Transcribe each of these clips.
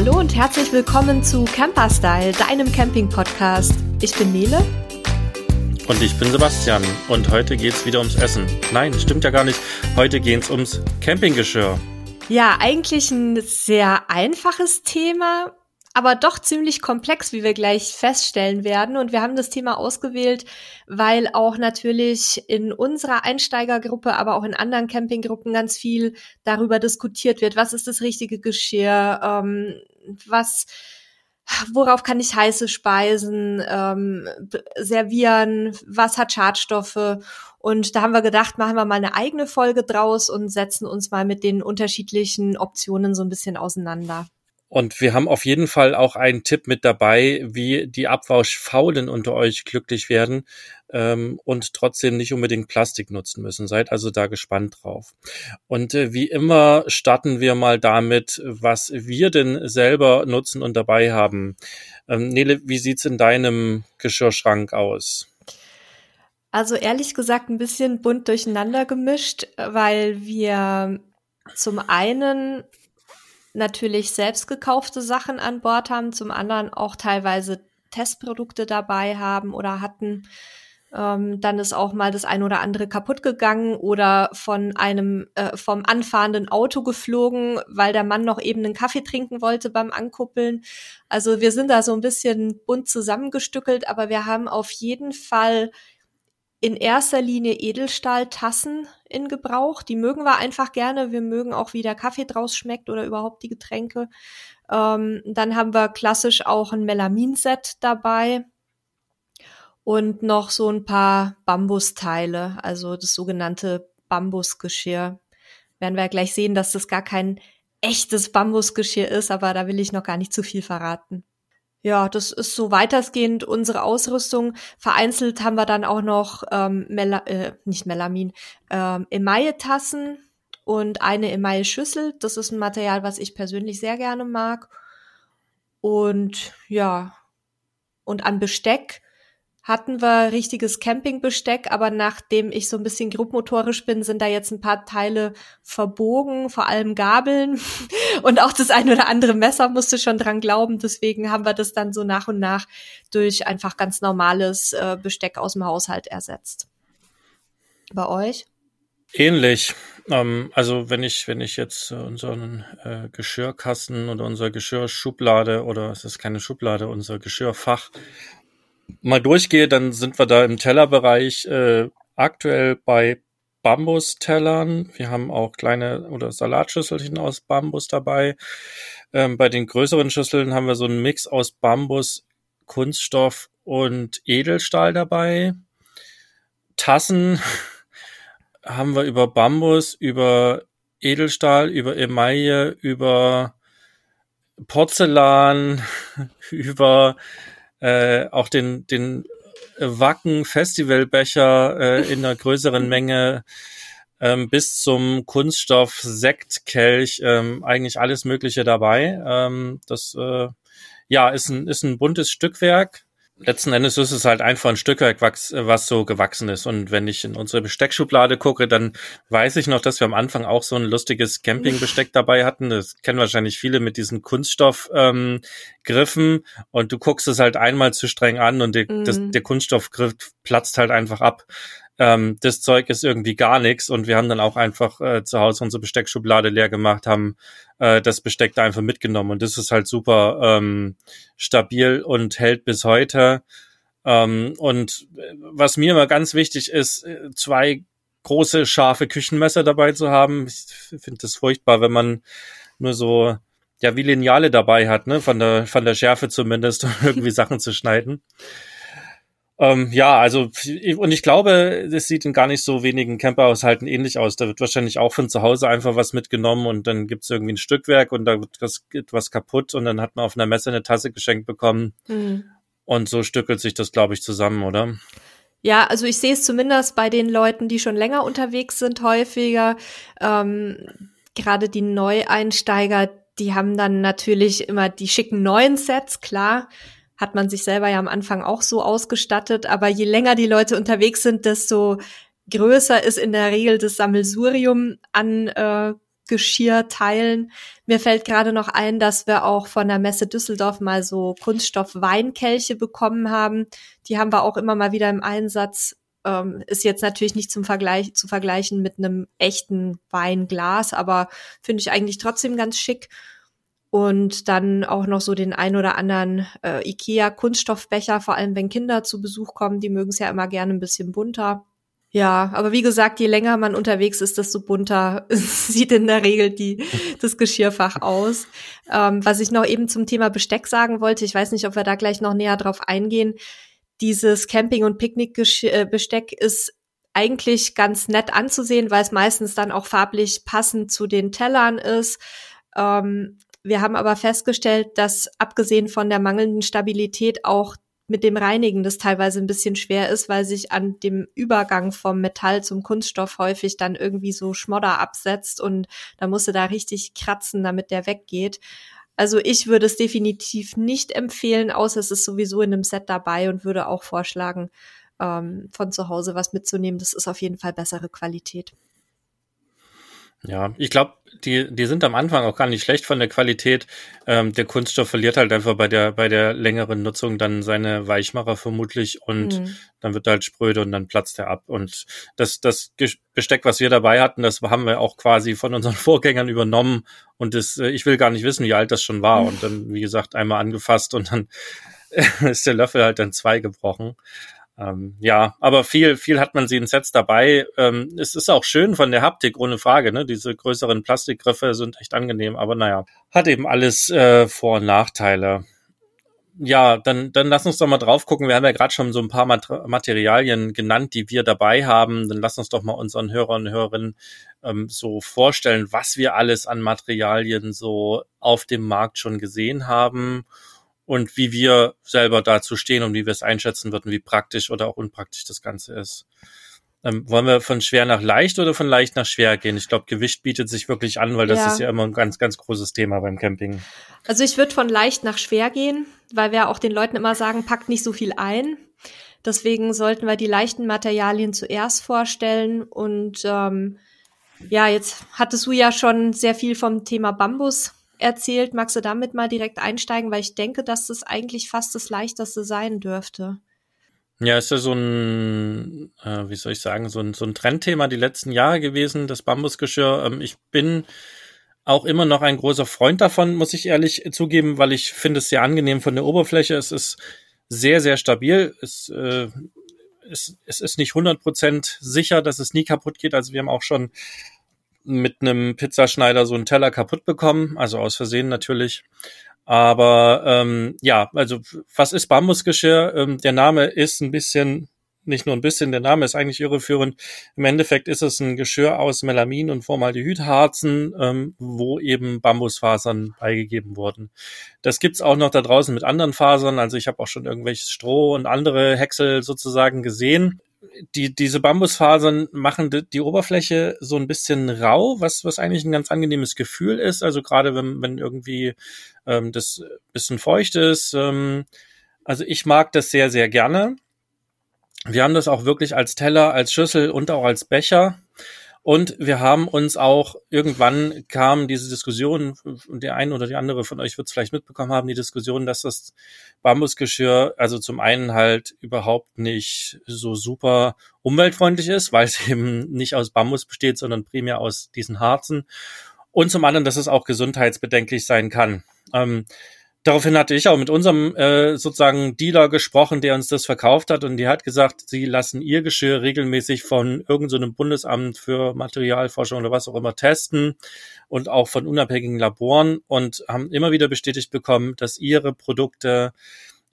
Hallo und herzlich willkommen zu Camper Style, deinem Camping-Podcast. Ich bin Nele. Und ich bin Sebastian. Und heute geht's wieder ums Essen. Nein, stimmt ja gar nicht. Heute geht's ums Campinggeschirr. Ja, eigentlich ein sehr einfaches Thema, aber doch ziemlich komplex, wie wir gleich feststellen werden. Und wir haben das Thema ausgewählt, weil auch natürlich in unserer Einsteigergruppe, aber auch in anderen Campinggruppen ganz viel darüber diskutiert wird. Was ist das richtige Geschirr? Ähm, was worauf kann ich heiße Speisen ähm, servieren, was hat Schadstoffe. Und da haben wir gedacht, machen wir mal eine eigene Folge draus und setzen uns mal mit den unterschiedlichen Optionen so ein bisschen auseinander. Und wir haben auf jeden Fall auch einen Tipp mit dabei, wie die Abwauschfaulen unter euch glücklich werden ähm, und trotzdem nicht unbedingt Plastik nutzen müssen. Seid also da gespannt drauf. Und äh, wie immer starten wir mal damit, was wir denn selber nutzen und dabei haben. Ähm, Nele, wie sieht's in deinem Geschirrschrank aus? Also ehrlich gesagt ein bisschen bunt durcheinander gemischt, weil wir zum einen natürlich selbst gekaufte Sachen an Bord haben, zum anderen auch teilweise Testprodukte dabei haben oder hatten. Ähm, dann ist auch mal das ein oder andere kaputt gegangen oder von einem äh, vom anfahrenden Auto geflogen, weil der Mann noch eben einen Kaffee trinken wollte beim Ankuppeln. Also wir sind da so ein bisschen bunt zusammengestückelt, aber wir haben auf jeden Fall in erster Linie Edelstahltassen in Gebrauch. Die mögen wir einfach gerne. Wir mögen auch, wie der Kaffee draus schmeckt oder überhaupt die Getränke. Ähm, dann haben wir klassisch auch ein Melaminset dabei und noch so ein paar Bambusteile, also das sogenannte Bambusgeschirr. Werden wir ja gleich sehen, dass das gar kein echtes Bambusgeschirr ist, aber da will ich noch gar nicht zu viel verraten. Ja, das ist so weitestgehend unsere Ausrüstung. Vereinzelt haben wir dann auch noch ähm, Mela äh, nicht Melamin, ähm, Emaille-Tassen und eine Emaille-Schüssel. Das ist ein Material, was ich persönlich sehr gerne mag. Und ja, und an Besteck hatten wir richtiges Campingbesteck, aber nachdem ich so ein bisschen grobmotorisch bin, sind da jetzt ein paar Teile verbogen, vor allem Gabeln und auch das ein oder andere Messer musste schon dran glauben. Deswegen haben wir das dann so nach und nach durch einfach ganz normales äh, Besteck aus dem Haushalt ersetzt. Bei euch? Ähnlich. Ähm, also wenn ich, wenn ich jetzt unseren äh, Geschirrkasten oder unsere Geschirrschublade oder es ist keine Schublade, unser Geschirrfach mal durchgehe, dann sind wir da im Tellerbereich äh, aktuell bei Bambustellern. Wir haben auch kleine oder Salatschüsselchen aus Bambus dabei. Ähm, bei den größeren Schüsseln haben wir so einen Mix aus Bambus, Kunststoff und Edelstahl dabei. Tassen haben wir über Bambus, über Edelstahl, über Emaille, über Porzellan, über äh, auch den, den Wacken Festivalbecher äh, in einer größeren Menge ähm, bis zum Kunststoff Sektkelch ähm, eigentlich alles Mögliche dabei. Ähm, das äh, ja ist ein ist ein buntes Stückwerk letzten Endes ist es halt einfach ein Stückwerk, was, was so gewachsen ist. Und wenn ich in unsere Besteckschublade gucke, dann weiß ich noch, dass wir am Anfang auch so ein lustiges Campingbesteck dabei hatten. Das kennen wahrscheinlich viele mit diesen Kunststoffgriffen. Ähm, und du guckst es halt einmal zu streng an und die, mm. das, der Kunststoffgriff platzt halt einfach ab ähm, das Zeug ist irgendwie gar nichts und wir haben dann auch einfach äh, zu Hause unsere Besteckschublade leer gemacht, haben äh, das Besteck da einfach mitgenommen und das ist halt super ähm, stabil und hält bis heute. Ähm, und äh, was mir immer ganz wichtig ist, äh, zwei große scharfe Küchenmesser dabei zu haben. Ich finde das furchtbar, wenn man nur so ja wie Lineale dabei hat, ne, von der von der Schärfe zumindest, um irgendwie Sachen zu schneiden. Ähm, ja, also und ich glaube, das sieht in gar nicht so wenigen Camperhaushalten ähnlich aus. Da wird wahrscheinlich auch von zu Hause einfach was mitgenommen und dann gibt's irgendwie ein Stückwerk und da wird was, etwas kaputt und dann hat man auf einer Messe eine Tasse geschenkt bekommen. Mhm. Und so stückelt sich das, glaube ich, zusammen, oder? Ja, also ich sehe es zumindest bei den Leuten, die schon länger unterwegs sind, häufiger. Ähm, Gerade die Neueinsteiger, die haben dann natürlich immer die schicken neuen Sets, klar hat man sich selber ja am Anfang auch so ausgestattet. Aber je länger die Leute unterwegs sind, desto größer ist in der Regel das Sammelsurium an äh, Geschirrteilen. Mir fällt gerade noch ein, dass wir auch von der Messe Düsseldorf mal so Kunststoff-Weinkelche bekommen haben. Die haben wir auch immer mal wieder im Einsatz. Ähm, ist jetzt natürlich nicht zum Vergleich zu vergleichen mit einem echten Weinglas, aber finde ich eigentlich trotzdem ganz schick. Und dann auch noch so den ein oder anderen äh, IKEA Kunststoffbecher, vor allem wenn Kinder zu Besuch kommen, die mögen es ja immer gerne ein bisschen bunter. Ja, aber wie gesagt, je länger man unterwegs ist, desto bunter sieht in der Regel die, das Geschirrfach aus. Ähm, was ich noch eben zum Thema Besteck sagen wollte, ich weiß nicht, ob wir da gleich noch näher drauf eingehen. Dieses Camping- und Picknickbesteck äh, ist eigentlich ganz nett anzusehen, weil es meistens dann auch farblich passend zu den Tellern ist. Ähm, wir haben aber festgestellt, dass abgesehen von der mangelnden Stabilität auch mit dem Reinigen das teilweise ein bisschen schwer ist, weil sich an dem Übergang vom Metall zum Kunststoff häufig dann irgendwie so Schmodder absetzt und da musst du da richtig kratzen, damit der weggeht. Also ich würde es definitiv nicht empfehlen, außer es ist sowieso in einem Set dabei und würde auch vorschlagen, ähm, von zu Hause was mitzunehmen. Das ist auf jeden Fall bessere Qualität. Ja, ich glaube, die, die sind am Anfang auch gar nicht schlecht von der Qualität. Ähm, der Kunststoff verliert halt einfach bei der, bei der längeren Nutzung dann seine Weichmacher vermutlich und mhm. dann wird er halt spröde und dann platzt er ab. Und das, das Besteck, was wir dabei hatten, das haben wir auch quasi von unseren Vorgängern übernommen. Und das, äh, ich will gar nicht wissen, wie alt das schon war. Mhm. Und dann, wie gesagt, einmal angefasst und dann ist der Löffel halt dann zwei gebrochen. Ähm, ja, aber viel, viel hat man sie in Sets dabei. Ähm, es ist auch schön von der Haptik, ohne Frage. Ne? Diese größeren Plastikgriffe sind echt angenehm, aber naja, hat eben alles äh, Vor- und Nachteile. Ja, dann, dann lass uns doch mal drauf gucken. Wir haben ja gerade schon so ein paar Materialien genannt, die wir dabei haben. Dann lass uns doch mal unseren Hörern und Hörerinnen ähm, so vorstellen, was wir alles an Materialien so auf dem Markt schon gesehen haben und wie wir selber dazu stehen und wie wir es einschätzen würden, wie praktisch oder auch unpraktisch das Ganze ist. Ähm, wollen wir von schwer nach leicht oder von leicht nach schwer gehen? Ich glaube, Gewicht bietet sich wirklich an, weil das ja. ist ja immer ein ganz, ganz großes Thema beim Camping. Also ich würde von leicht nach schwer gehen, weil wir auch den Leuten immer sagen, packt nicht so viel ein. Deswegen sollten wir die leichten Materialien zuerst vorstellen. Und ähm, ja, jetzt hattest du ja schon sehr viel vom Thema Bambus erzählt. Magst du damit mal direkt einsteigen, weil ich denke, dass das eigentlich fast das leichteste sein dürfte. Ja, ist ja so ein, äh, wie soll ich sagen, so ein, so ein Trendthema die letzten Jahre gewesen, das Bambusgeschirr. Ähm, ich bin auch immer noch ein großer Freund davon, muss ich ehrlich zugeben, weil ich finde es sehr angenehm von der Oberfläche. Es ist sehr, sehr stabil. Es, äh, es, es ist nicht 100% sicher, dass es nie kaputt geht. Also wir haben auch schon mit einem Pizzaschneider so einen Teller kaputt bekommen, also aus Versehen natürlich. Aber ähm, ja, also was ist Bambusgeschirr? Ähm, der Name ist ein bisschen, nicht nur ein bisschen, der Name ist eigentlich irreführend. Im Endeffekt ist es ein Geschirr aus Melamin und Formaldehydharzen, ähm, wo eben Bambusfasern beigegeben wurden. Das gibt's auch noch da draußen mit anderen Fasern. Also ich habe auch schon irgendwelches Stroh und andere Häcksel sozusagen gesehen die, diese Bambusfasern machen die, die, Oberfläche so ein bisschen rau, was, was eigentlich ein ganz angenehmes Gefühl ist. Also gerade wenn, wenn irgendwie ähm, das bisschen feucht ist. Ähm, also ich mag das sehr, sehr gerne. Wir haben das auch wirklich als Teller, als Schüssel und auch als Becher. Und wir haben uns auch irgendwann kam diese Diskussion, und der eine oder die andere von euch wird es vielleicht mitbekommen haben, die Diskussion, dass das Bambusgeschirr also zum einen halt überhaupt nicht so super umweltfreundlich ist, weil es eben nicht aus Bambus besteht, sondern primär aus diesen Harzen. Und zum anderen, dass es auch gesundheitsbedenklich sein kann. Ähm, Daraufhin hatte ich auch mit unserem äh, sozusagen Dealer gesprochen, der uns das verkauft hat und die hat gesagt, sie lassen ihr Geschirr regelmäßig von irgendeinem so Bundesamt für Materialforschung oder was auch immer testen und auch von unabhängigen Laboren und haben immer wieder bestätigt bekommen, dass ihre Produkte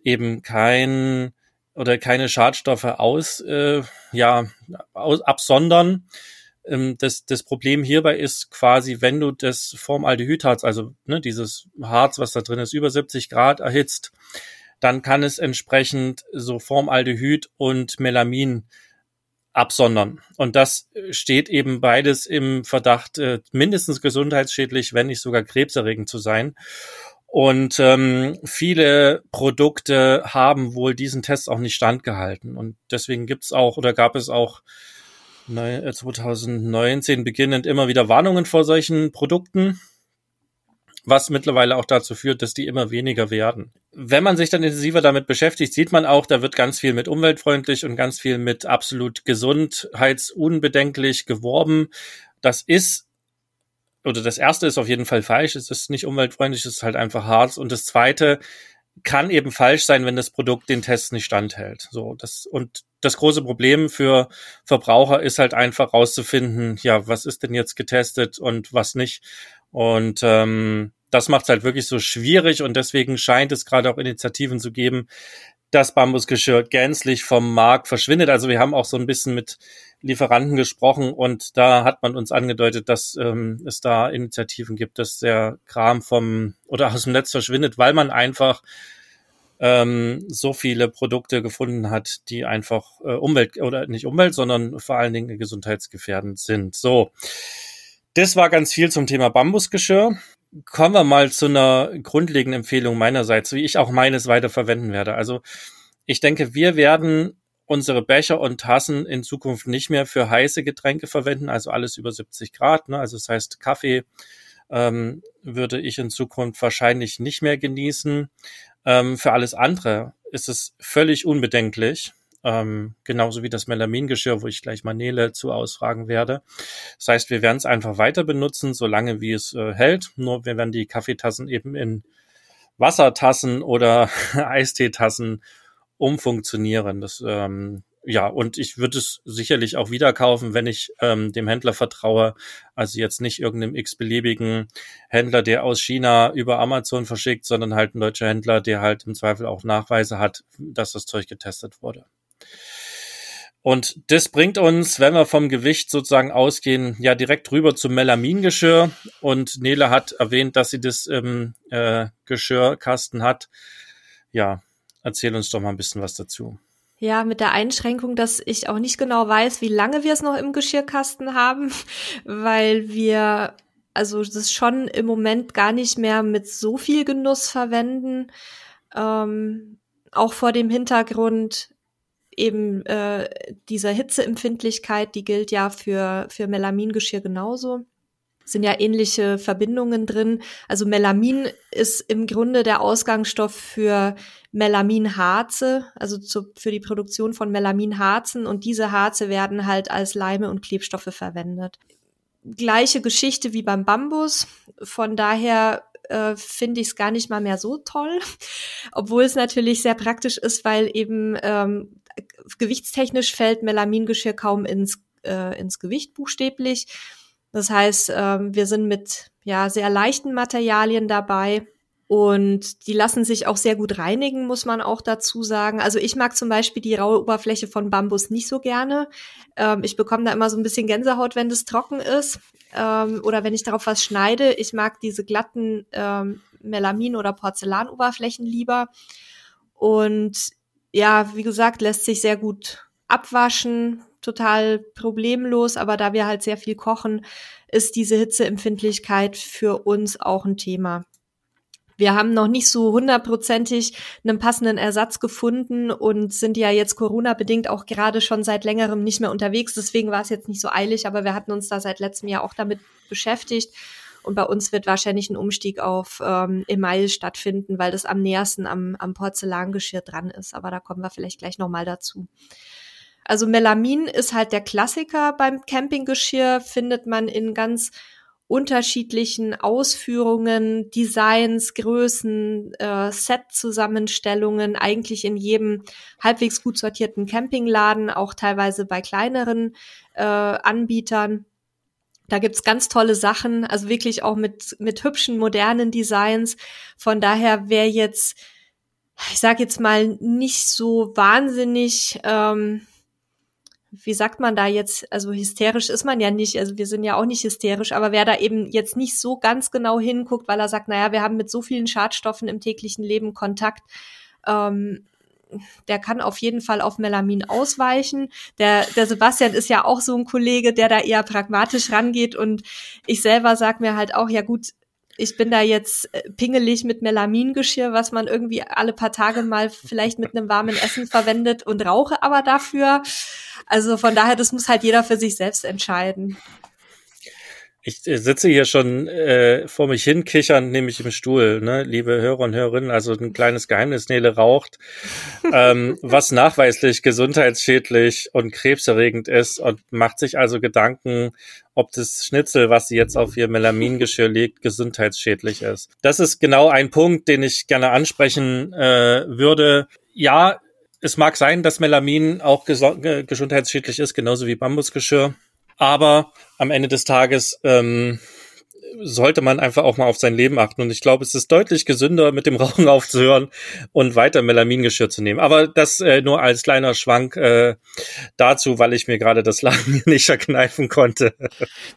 eben kein oder keine Schadstoffe aus äh, ja aus, absondern ähm, das, das Problem hierbei ist quasi, wenn du das Formaldehyd hast, also ne, dieses Harz, was da drin ist, über 70 Grad erhitzt, dann kann es entsprechend so Formaldehyd und Melamin absondern. Und das steht eben beides im Verdacht, äh, mindestens gesundheitsschädlich, wenn nicht sogar krebserregend zu sein. Und ähm, viele Produkte haben wohl diesen Test auch nicht standgehalten. Und deswegen gibt's auch oder gab es auch 2019 beginnend immer wieder Warnungen vor solchen Produkten was mittlerweile auch dazu führt, dass die immer weniger werden. Wenn man sich dann intensiver damit beschäftigt, sieht man auch, da wird ganz viel mit umweltfreundlich und ganz viel mit absolut gesundheitsunbedenklich geworben. Das ist, oder das erste ist auf jeden Fall falsch, es ist nicht umweltfreundlich, es ist halt einfach hart. Und das zweite kann eben falsch sein, wenn das Produkt den Tests nicht standhält. So, das, und das große Problem für Verbraucher ist halt einfach rauszufinden, ja, was ist denn jetzt getestet und was nicht. Und ähm, das macht es halt wirklich so schwierig und deswegen scheint es gerade auch Initiativen zu geben, dass Bambusgeschirr gänzlich vom Markt verschwindet. Also wir haben auch so ein bisschen mit Lieferanten gesprochen und da hat man uns angedeutet, dass ähm, es da Initiativen gibt, dass der Kram vom oder aus dem Netz verschwindet, weil man einfach ähm, so viele Produkte gefunden hat, die einfach äh, Umwelt oder nicht Umwelt, sondern vor allen Dingen gesundheitsgefährdend sind. So. Das war ganz viel zum Thema Bambusgeschirr. Kommen wir mal zu einer grundlegenden Empfehlung meinerseits, wie ich auch meines weiter verwenden werde. Also ich denke, wir werden unsere Becher und Tassen in Zukunft nicht mehr für heiße Getränke verwenden, also alles über 70 Grad. Ne? Also das heißt, Kaffee ähm, würde ich in Zukunft wahrscheinlich nicht mehr genießen. Ähm, für alles andere ist es völlig unbedenklich ähm, genauso wie das Melamingeschirr, wo ich gleich Manele zu ausfragen werde. Das heißt, wir werden es einfach weiter benutzen, solange wie es äh, hält. Nur wir werden die Kaffeetassen eben in Wassertassen oder Eisteetassen umfunktionieren. Das ähm, ja, und ich würde es sicherlich auch wieder kaufen, wenn ich ähm, dem Händler vertraue. Also jetzt nicht irgendeinem x-beliebigen Händler, der aus China über Amazon verschickt, sondern halt ein deutscher Händler, der halt im Zweifel auch Nachweise hat, dass das Zeug getestet wurde. Und das bringt uns, wenn wir vom Gewicht sozusagen ausgehen, ja direkt rüber zum Melamingeschirr. Und Nele hat erwähnt, dass sie das im äh, Geschirrkasten hat. Ja, erzähl uns doch mal ein bisschen was dazu. Ja, mit der Einschränkung, dass ich auch nicht genau weiß, wie lange wir es noch im Geschirrkasten haben, weil wir also das schon im Moment gar nicht mehr mit so viel Genuss verwenden. Ähm, auch vor dem Hintergrund, eben äh, dieser Hitzeempfindlichkeit, die gilt ja für, für Melamingeschirr genauso. Sind ja ähnliche Verbindungen drin. Also Melamin ist im Grunde der Ausgangsstoff für Melaminharze, also zu, für die Produktion von Melaminharzen und diese Harze werden halt als Leime und Klebstoffe verwendet. Gleiche Geschichte wie beim Bambus. Von daher äh, finde ich es gar nicht mal mehr so toll, obwohl es natürlich sehr praktisch ist, weil eben ähm, gewichtstechnisch fällt Melamingeschirr kaum ins, äh, ins Gewicht buchstäblich. Das heißt, ähm, wir sind mit ja sehr leichten Materialien dabei und die lassen sich auch sehr gut reinigen, muss man auch dazu sagen. Also ich mag zum Beispiel die raue Oberfläche von Bambus nicht so gerne. Ähm, ich bekomme da immer so ein bisschen Gänsehaut, wenn das trocken ist ähm, oder wenn ich darauf was schneide. Ich mag diese glatten Melamin- oder Porzellanoberflächen lieber. Und ja, wie gesagt, lässt sich sehr gut abwaschen, total problemlos, aber da wir halt sehr viel kochen, ist diese Hitzeempfindlichkeit für uns auch ein Thema. Wir haben noch nicht so hundertprozentig einen passenden Ersatz gefunden und sind ja jetzt Corona-bedingt auch gerade schon seit längerem nicht mehr unterwegs. Deswegen war es jetzt nicht so eilig, aber wir hatten uns da seit letztem Jahr auch damit beschäftigt. Und bei uns wird wahrscheinlich ein Umstieg auf ähm, Email stattfinden, weil das am nähersten am, am Porzellangeschirr dran ist. Aber da kommen wir vielleicht gleich nochmal dazu. Also Melamin ist halt der Klassiker beim Campinggeschirr, findet man in ganz unterschiedlichen Ausführungen, Designs, Größen, äh, Set-Zusammenstellungen, eigentlich in jedem halbwegs gut sortierten Campingladen, auch teilweise bei kleineren äh, Anbietern. Da gibt's ganz tolle Sachen, also wirklich auch mit, mit hübschen, modernen Designs. Von daher wäre jetzt, ich sag jetzt mal, nicht so wahnsinnig, ähm, wie sagt man da jetzt, also hysterisch ist man ja nicht, also wir sind ja auch nicht hysterisch, aber wer da eben jetzt nicht so ganz genau hinguckt, weil er sagt, naja, wir haben mit so vielen Schadstoffen im täglichen Leben Kontakt, ähm, der kann auf jeden Fall auf Melamin ausweichen. Der, der Sebastian ist ja auch so ein Kollege, der da eher pragmatisch rangeht. Und ich selber sag mir halt auch, ja gut, ich bin da jetzt äh, pingelig mit Melamingeschirr, was man irgendwie alle paar Tage mal vielleicht mit einem warmen Essen verwendet und rauche aber dafür. Also von daher, das muss halt jeder für sich selbst entscheiden. Ich äh, sitze hier schon äh, vor mich hin kichern, nämlich im Stuhl, ne, liebe Hörer und Hörerinnen. Also ein kleines Geheimnis, Nele raucht, ähm, was nachweislich gesundheitsschädlich und krebserregend ist und macht sich also Gedanken, ob das Schnitzel, was sie jetzt auf ihr Melamingeschirr legt, gesundheitsschädlich ist. Das ist genau ein Punkt, den ich gerne ansprechen äh, würde. Ja, es mag sein, dass Melamin auch gesundheitsschädlich ist, genauso wie Bambusgeschirr. Aber am Ende des Tages ähm, sollte man einfach auch mal auf sein Leben achten. Und ich glaube, es ist deutlich gesünder, mit dem Rauchen aufzuhören und weiter Melamingeschirr zu nehmen. Aber das äh, nur als kleiner Schwank äh, dazu, weil ich mir gerade das Lachen nicht verkneifen konnte.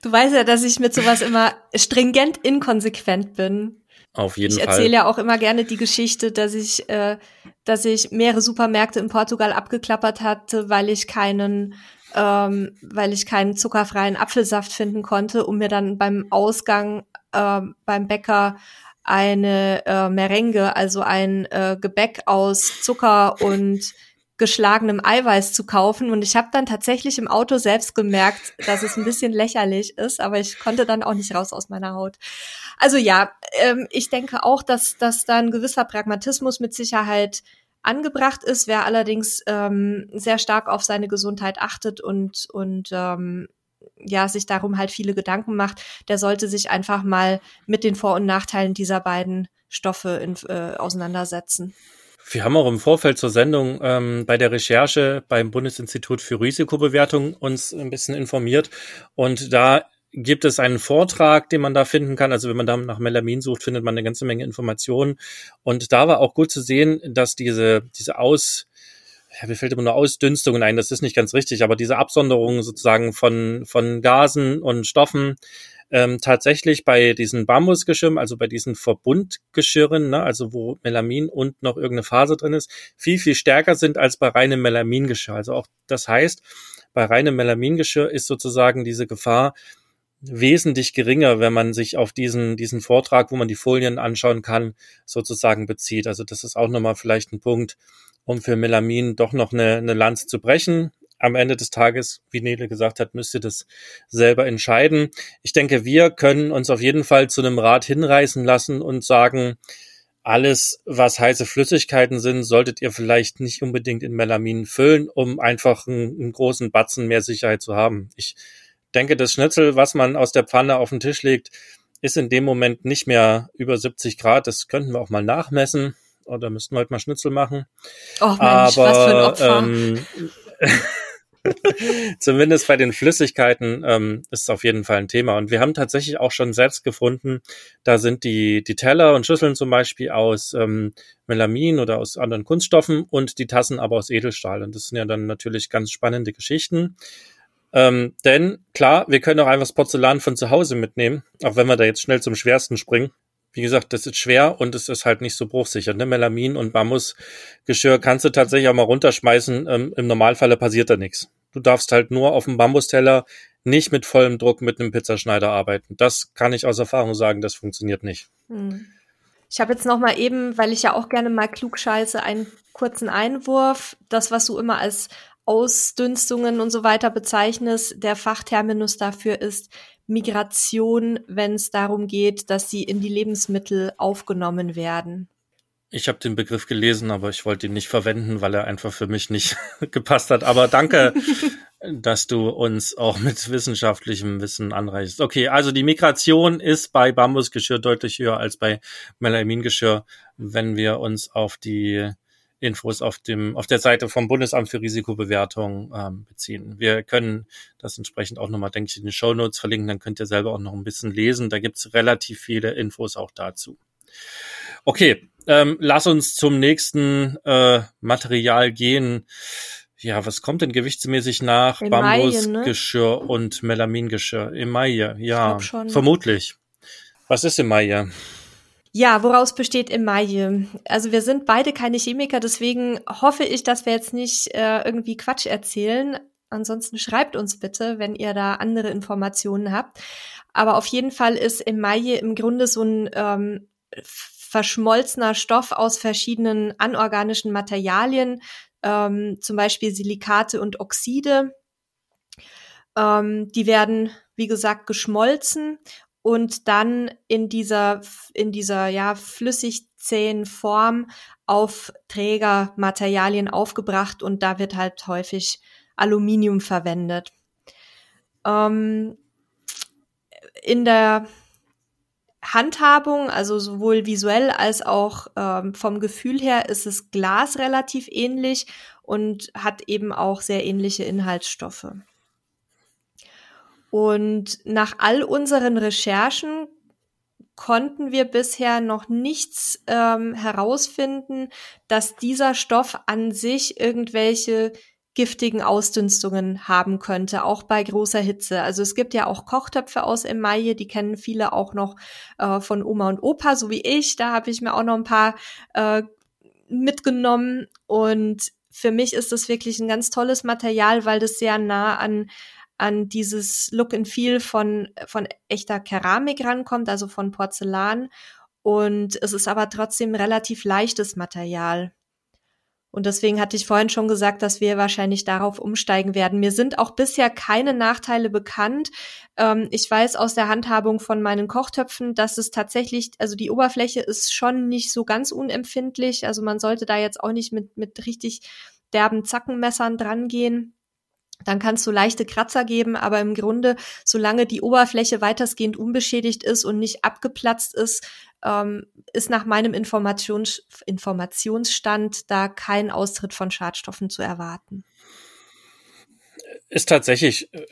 Du weißt ja, dass ich mit sowas immer stringent inkonsequent bin. Auf jeden ich Fall. Ich erzähle ja auch immer gerne die Geschichte, dass ich, äh, dass ich mehrere Supermärkte in Portugal abgeklappert hatte, weil ich keinen ähm, weil ich keinen zuckerfreien Apfelsaft finden konnte, um mir dann beim Ausgang äh, beim Bäcker eine äh, Merengue, also ein äh, Gebäck aus Zucker und geschlagenem Eiweiß zu kaufen. Und ich habe dann tatsächlich im Auto selbst gemerkt, dass es ein bisschen lächerlich ist, aber ich konnte dann auch nicht raus aus meiner Haut. Also ja, ähm, ich denke auch, dass, dass da ein gewisser Pragmatismus mit Sicherheit angebracht ist. Wer allerdings ähm, sehr stark auf seine Gesundheit achtet und, und ähm, ja, sich darum halt viele Gedanken macht, der sollte sich einfach mal mit den Vor- und Nachteilen dieser beiden Stoffe in, äh, auseinandersetzen. Wir haben auch im Vorfeld zur Sendung ähm, bei der Recherche beim Bundesinstitut für Risikobewertung uns ein bisschen informiert und da gibt es einen Vortrag, den man da finden kann. Also wenn man da nach Melamin sucht, findet man eine ganze Menge Informationen. Und da war auch gut zu sehen, dass diese, diese Aus, ja, mir fällt immer nur Ausdünstungen ein, das ist nicht ganz richtig, aber diese Absonderung sozusagen von, von Gasen und Stoffen, ähm, tatsächlich bei diesen Bambusgeschirren, also bei diesen Verbundgeschirren, ne, also wo Melamin und noch irgendeine Phase drin ist, viel, viel stärker sind als bei reinem Melamingeschirr. Also auch das heißt, bei reinem Melamingeschirr ist sozusagen diese Gefahr, wesentlich geringer, wenn man sich auf diesen, diesen Vortrag, wo man die Folien anschauen kann, sozusagen bezieht. Also das ist auch nochmal vielleicht ein Punkt, um für Melamin doch noch eine, eine Lanze zu brechen. Am Ende des Tages, wie Nele gesagt hat, müsst ihr das selber entscheiden. Ich denke, wir können uns auf jeden Fall zu einem Rat hinreißen lassen und sagen, alles, was heiße Flüssigkeiten sind, solltet ihr vielleicht nicht unbedingt in Melamin füllen, um einfach einen, einen großen Batzen mehr Sicherheit zu haben. Ich denke, das Schnitzel, was man aus der Pfanne auf den Tisch legt, ist in dem Moment nicht mehr über 70 Grad. Das könnten wir auch mal nachmessen. Oder müssten wir heute mal Schnitzel machen. Oh Mensch, Aber, was für ein Opfer. Ähm, zumindest bei den Flüssigkeiten ähm, ist es auf jeden Fall ein Thema. Und wir haben tatsächlich auch schon selbst gefunden, da sind die, die Teller und Schüsseln zum Beispiel aus ähm, Melamin oder aus anderen Kunststoffen und die Tassen aber aus Edelstahl. Und das sind ja dann natürlich ganz spannende Geschichten. Ähm, denn klar, wir können auch einfach das Porzellan von zu Hause mitnehmen, auch wenn wir da jetzt schnell zum Schwersten springen. Wie gesagt, das ist schwer und es ist halt nicht so bruchsicher. Ne? Melamin und Bambusgeschirr kannst du tatsächlich auch mal runterschmeißen. Ähm, Im Normalfalle passiert da nichts. Du darfst halt nur auf dem Bambusteller nicht mit vollem Druck mit einem Pizzaschneider arbeiten. Das kann ich aus Erfahrung sagen, das funktioniert nicht. Hm. Ich habe jetzt noch mal eben, weil ich ja auch gerne mal klug scheiße, einen kurzen Einwurf. Das, was du immer als Ausdünstungen und so weiter bezeichnest. Der Fachterminus dafür ist Migration, wenn es darum geht, dass sie in die Lebensmittel aufgenommen werden. Ich habe den Begriff gelesen, aber ich wollte ihn nicht verwenden, weil er einfach für mich nicht gepasst hat. Aber danke, dass du uns auch mit wissenschaftlichem Wissen anreichst. Okay, also die Migration ist bei Bambusgeschirr deutlich höher als bei Melamingeschirr, wenn wir uns auf die Infos auf dem auf der Seite vom Bundesamt für Risikobewertung ähm, beziehen. Wir können das entsprechend auch nochmal, denke ich, in den Show Notes verlinken, dann könnt ihr selber auch noch ein bisschen lesen. Da gibt's relativ viele Infos auch dazu. Okay, ähm, lass uns zum nächsten äh, Material gehen. Ja, was kommt denn gewichtsmäßig nach Bambusgeschirr ne? und Melamingeschirr? Emaille, ja, vermutlich. Was ist Emaille? Ja, woraus besteht Emaille? Also wir sind beide keine Chemiker, deswegen hoffe ich, dass wir jetzt nicht äh, irgendwie Quatsch erzählen. Ansonsten schreibt uns bitte, wenn ihr da andere Informationen habt. Aber auf jeden Fall ist Emaille im Grunde so ein ähm, verschmolzener Stoff aus verschiedenen anorganischen Materialien, ähm, zum Beispiel Silikate und Oxide. Ähm, die werden, wie gesagt, geschmolzen und dann in dieser, in dieser, ja, flüssig zähen Form auf Trägermaterialien aufgebracht und da wird halt häufig Aluminium verwendet. Ähm, in der Handhabung, also sowohl visuell als auch ähm, vom Gefühl her, ist es Glas relativ ähnlich und hat eben auch sehr ähnliche Inhaltsstoffe. Und nach all unseren Recherchen konnten wir bisher noch nichts ähm, herausfinden, dass dieser Stoff an sich irgendwelche giftigen Ausdünstungen haben könnte, auch bei großer Hitze. Also es gibt ja auch Kochtöpfe aus Emaille, die kennen viele auch noch äh, von Oma und Opa, so wie ich. Da habe ich mir auch noch ein paar äh, mitgenommen und für mich ist das wirklich ein ganz tolles Material, weil das sehr nah an an dieses Look and Feel von von echter Keramik rankommt, also von Porzellan und es ist aber trotzdem relativ leichtes Material. Und deswegen hatte ich vorhin schon gesagt, dass wir wahrscheinlich darauf umsteigen werden. Mir sind auch bisher keine Nachteile bekannt. Ähm, ich weiß aus der Handhabung von meinen Kochtöpfen, dass es tatsächlich, also die Oberfläche ist schon nicht so ganz unempfindlich. Also man sollte da jetzt auch nicht mit, mit richtig derben Zackenmessern drangehen. Dann kannst du leichte Kratzer geben, aber im Grunde, solange die Oberfläche weitestgehend unbeschädigt ist und nicht abgeplatzt ist, ähm, ist nach meinem Informations Informationsstand da kein Austritt von Schadstoffen zu erwarten. Ist tatsächlich, äh,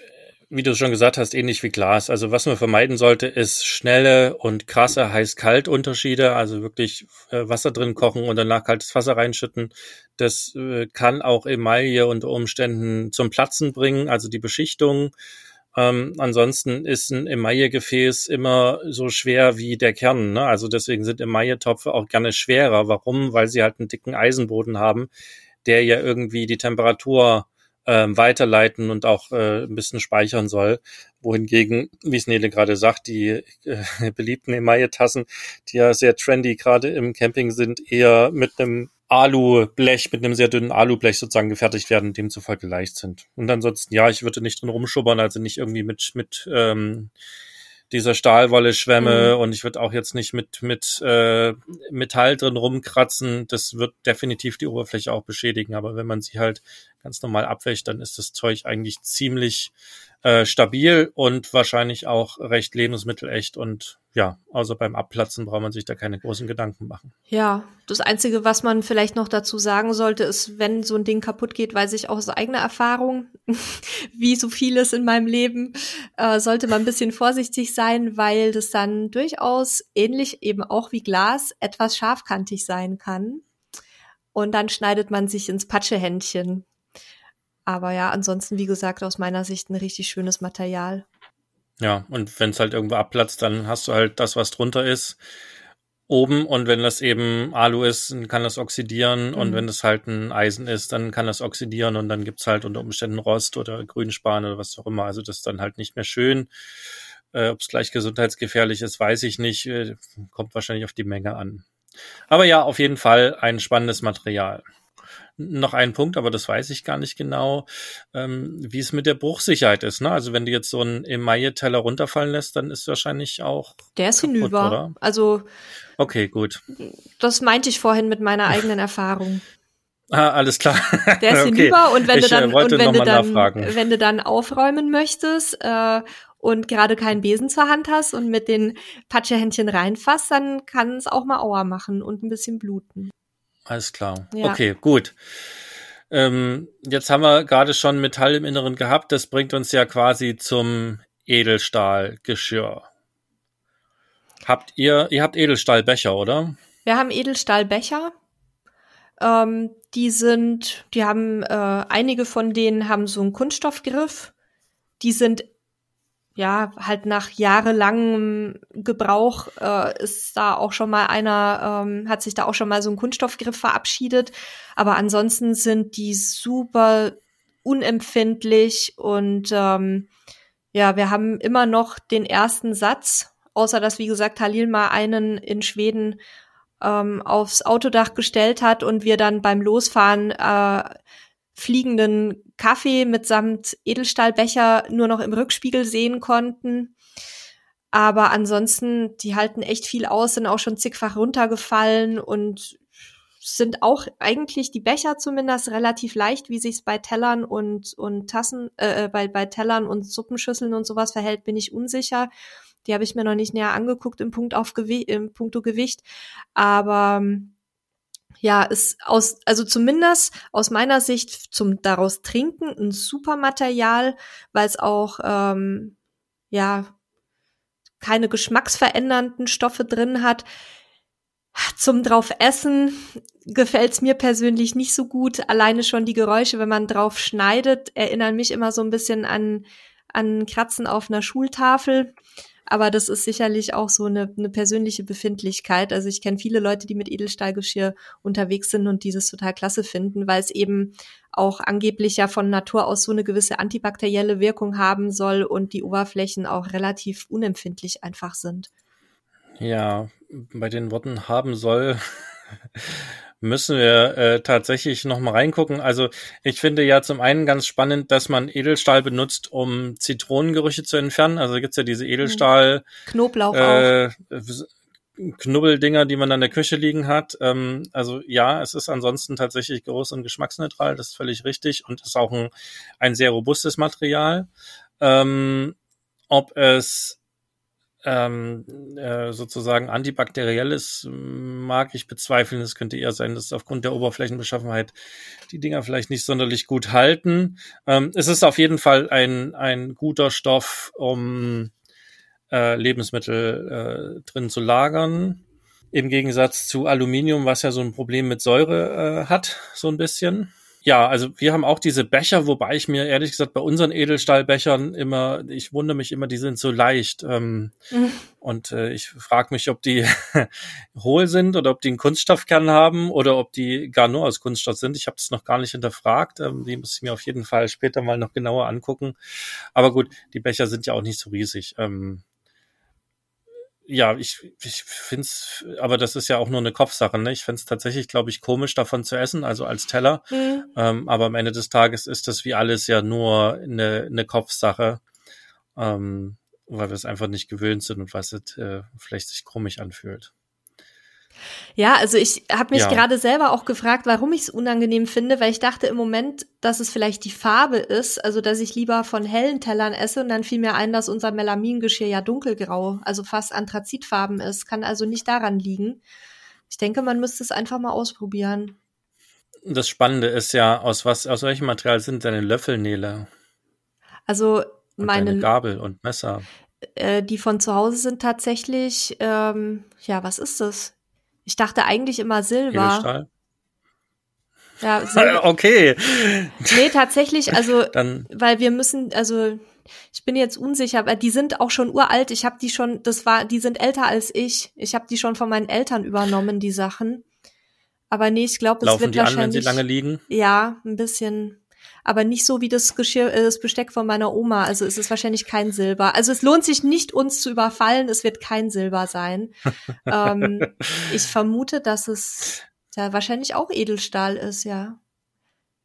wie du schon gesagt hast, ähnlich wie Glas. Also was man vermeiden sollte, ist schnelle und krasse Heiß-Kalt-Unterschiede. Also wirklich äh, Wasser drin kochen und danach kaltes Wasser reinschütten. Das äh, kann auch Emaille unter Umständen zum Platzen bringen, also die Beschichtung. Ähm, ansonsten ist ein Emaille-Gefäß immer so schwer wie der Kern. Ne? Also deswegen sind Emaille-Topfe auch gerne schwerer. Warum? Weil sie halt einen dicken Eisenboden haben, der ja irgendwie die Temperatur ähm, weiterleiten und auch äh, ein bisschen speichern soll. Wohingegen, wie es Nele gerade sagt, die äh, beliebten Emaille-Tassen, die ja sehr trendy gerade im Camping sind, eher mit einem Alublech, mit einem sehr dünnen Alublech sozusagen gefertigt werden, demzufolge leicht sind. Und ansonsten, ja, ich würde nicht drin rumschubbern, also nicht irgendwie mit, mit ähm, dieser Stahlwolle schwemme mhm. und ich würde auch jetzt nicht mit, mit äh, Metall drin rumkratzen. Das wird definitiv die Oberfläche auch beschädigen. Aber wenn man sie halt ganz normal abwäscht, dann ist das Zeug eigentlich ziemlich äh, stabil und wahrscheinlich auch recht lebensmittelecht und ja, außer beim Abplatzen braucht man sich da keine großen Gedanken machen. Ja, das Einzige, was man vielleicht noch dazu sagen sollte, ist, wenn so ein Ding kaputt geht, weiß ich aus eigener Erfahrung, wie so vieles in meinem Leben, äh, sollte man ein bisschen vorsichtig sein, weil das dann durchaus ähnlich eben auch wie Glas etwas scharfkantig sein kann. Und dann schneidet man sich ins Patschehändchen. Aber ja, ansonsten, wie gesagt, aus meiner Sicht ein richtig schönes Material. Ja, und wenn es halt irgendwo abplatzt, dann hast du halt das, was drunter ist, oben. Und wenn das eben Alu ist, dann kann das oxidieren. Mhm. Und wenn das halt ein Eisen ist, dann kann das oxidieren und dann gibt's halt unter Umständen Rost oder Grünspan oder was auch immer. Also das ist dann halt nicht mehr schön. Äh, Ob es gleich gesundheitsgefährlich ist, weiß ich nicht. Äh, kommt wahrscheinlich auf die Menge an. Aber ja, auf jeden Fall ein spannendes Material noch ein Punkt, aber das weiß ich gar nicht genau, ähm, wie es mit der Bruchsicherheit ist. Ne? Also wenn du jetzt so einen Emaille-Teller runterfallen lässt, dann ist wahrscheinlich auch. Der ist kaputt, hinüber. Oder? Also. Okay, gut. Das meinte ich vorhin mit meiner eigenen Erfahrung. Ah, alles klar. Der ist okay. hinüber und wenn ich, du äh, dann, und wenn du dann, wenn du dann aufräumen möchtest, äh, und gerade keinen Besen zur Hand hast und mit den Patschehändchen reinfasst, dann kann es auch mal Aua machen und ein bisschen bluten. Alles klar. Ja. Okay, gut. Ähm, jetzt haben wir gerade schon Metall im Inneren gehabt. Das bringt uns ja quasi zum Edelstahlgeschirr. Habt ihr, ihr habt Edelstahlbecher, oder? Wir haben Edelstahlbecher. Ähm, die sind, die haben, äh, einige von denen haben so einen Kunststoffgriff. Die sind ja, halt nach jahrelangem Gebrauch äh, ist da auch schon mal einer, ähm, hat sich da auch schon mal so ein Kunststoffgriff verabschiedet. Aber ansonsten sind die super unempfindlich und ähm, ja, wir haben immer noch den ersten Satz, außer dass, wie gesagt, Halil mal einen in Schweden äh, ähm, aufs Autodach gestellt hat und wir dann beim Losfahren äh, fliegenden Kaffee mitsamt Edelstahlbecher nur noch im Rückspiegel sehen konnten. Aber ansonsten, die halten echt viel aus, sind auch schon zigfach runtergefallen und sind auch eigentlich die Becher zumindest relativ leicht, wie sich's bei Tellern und, und Tassen, äh, äh, bei, bei Tellern und Suppenschüsseln und sowas verhält, bin ich unsicher. Die habe ich mir noch nicht näher angeguckt im Punkt auf Gewi im Punkto Gewicht. Aber ja, ist aus, also zumindest aus meiner Sicht zum daraus trinken ein super Material, weil es auch ähm, ja keine geschmacksverändernden Stoffe drin hat. Zum drauf essen gefällt's mir persönlich nicht so gut. Alleine schon die Geräusche, wenn man drauf schneidet, erinnern mich immer so ein bisschen an an Kratzen auf einer Schultafel. Aber das ist sicherlich auch so eine, eine persönliche Befindlichkeit. Also ich kenne viele Leute, die mit Edelstahlgeschirr unterwegs sind und dieses total klasse finden, weil es eben auch angeblich ja von Natur aus so eine gewisse antibakterielle Wirkung haben soll und die Oberflächen auch relativ unempfindlich einfach sind. Ja, bei den Worten haben soll müssen wir äh, tatsächlich noch mal reingucken. Also ich finde ja zum einen ganz spannend, dass man Edelstahl benutzt, um Zitronengerüche zu entfernen. Also gibt's ja diese mhm. Edelstahl Knoblauch äh, auch. Knubbeldinger, die man dann in der Küche liegen hat. Ähm, also ja, es ist ansonsten tatsächlich groß und geschmacksneutral, das ist völlig richtig und ist auch ein, ein sehr robustes Material. Ähm, ob es ähm, äh, sozusagen antibakteriell ist, mag ich bezweifeln. Es könnte eher sein, dass aufgrund der Oberflächenbeschaffenheit die Dinger vielleicht nicht sonderlich gut halten. Ähm, es ist auf jeden Fall ein, ein guter Stoff, um äh, Lebensmittel äh, drin zu lagern. Im Gegensatz zu Aluminium, was ja so ein Problem mit Säure äh, hat, so ein bisschen. Ja, also wir haben auch diese Becher, wobei ich mir ehrlich gesagt bei unseren Edelstahlbechern immer, ich wundere mich immer, die sind so leicht. Ähm, mhm. Und äh, ich frage mich, ob die hohl sind oder ob die einen Kunststoffkern haben oder ob die gar nur aus Kunststoff sind. Ich habe das noch gar nicht hinterfragt. Ähm, die muss ich mir auf jeden Fall später mal noch genauer angucken. Aber gut, die Becher sind ja auch nicht so riesig. Ähm, ja, ich, ich finde es, aber das ist ja auch nur eine Kopfsache, ne? Ich finde es tatsächlich, glaube ich, komisch, davon zu essen, also als Teller. Mhm. Ähm, aber am Ende des Tages ist das wie alles ja nur eine, eine Kopfsache, ähm, weil wir es einfach nicht gewöhnt sind und was es äh, vielleicht sich komisch anfühlt. Ja, also ich habe mich ja. gerade selber auch gefragt, warum ich es unangenehm finde, weil ich dachte im Moment, dass es vielleicht die Farbe ist, also dass ich lieber von hellen Tellern esse und dann fiel mir ein, dass unser Melamingeschirr ja dunkelgrau, also fast anthrazitfarben ist, kann also nicht daran liegen. Ich denke, man müsste es einfach mal ausprobieren. Das Spannende ist ja, aus was, aus welchem Material sind deine Löffelnähle? Also meine und Gabel und Messer. Äh, die von zu Hause sind tatsächlich, ähm, ja, was ist das? Ich dachte eigentlich immer Silber. Edelstahl? Ja, Silber. okay. Nee, tatsächlich, also, Dann. weil wir müssen, also, ich bin jetzt unsicher, aber die sind auch schon uralt. Ich habe die schon, das war, die sind älter als ich. Ich habe die schon von meinen Eltern übernommen, die Sachen. Aber nee, ich glaube, es wird die wahrscheinlich. An, wenn sie lange liegen? Ja, ein bisschen aber nicht so wie das Geschirr, äh, das Besteck von meiner Oma. Also es ist wahrscheinlich kein Silber. Also es lohnt sich nicht, uns zu überfallen. Es wird kein Silber sein. ähm, ich vermute, dass es ja wahrscheinlich auch Edelstahl ist, ja.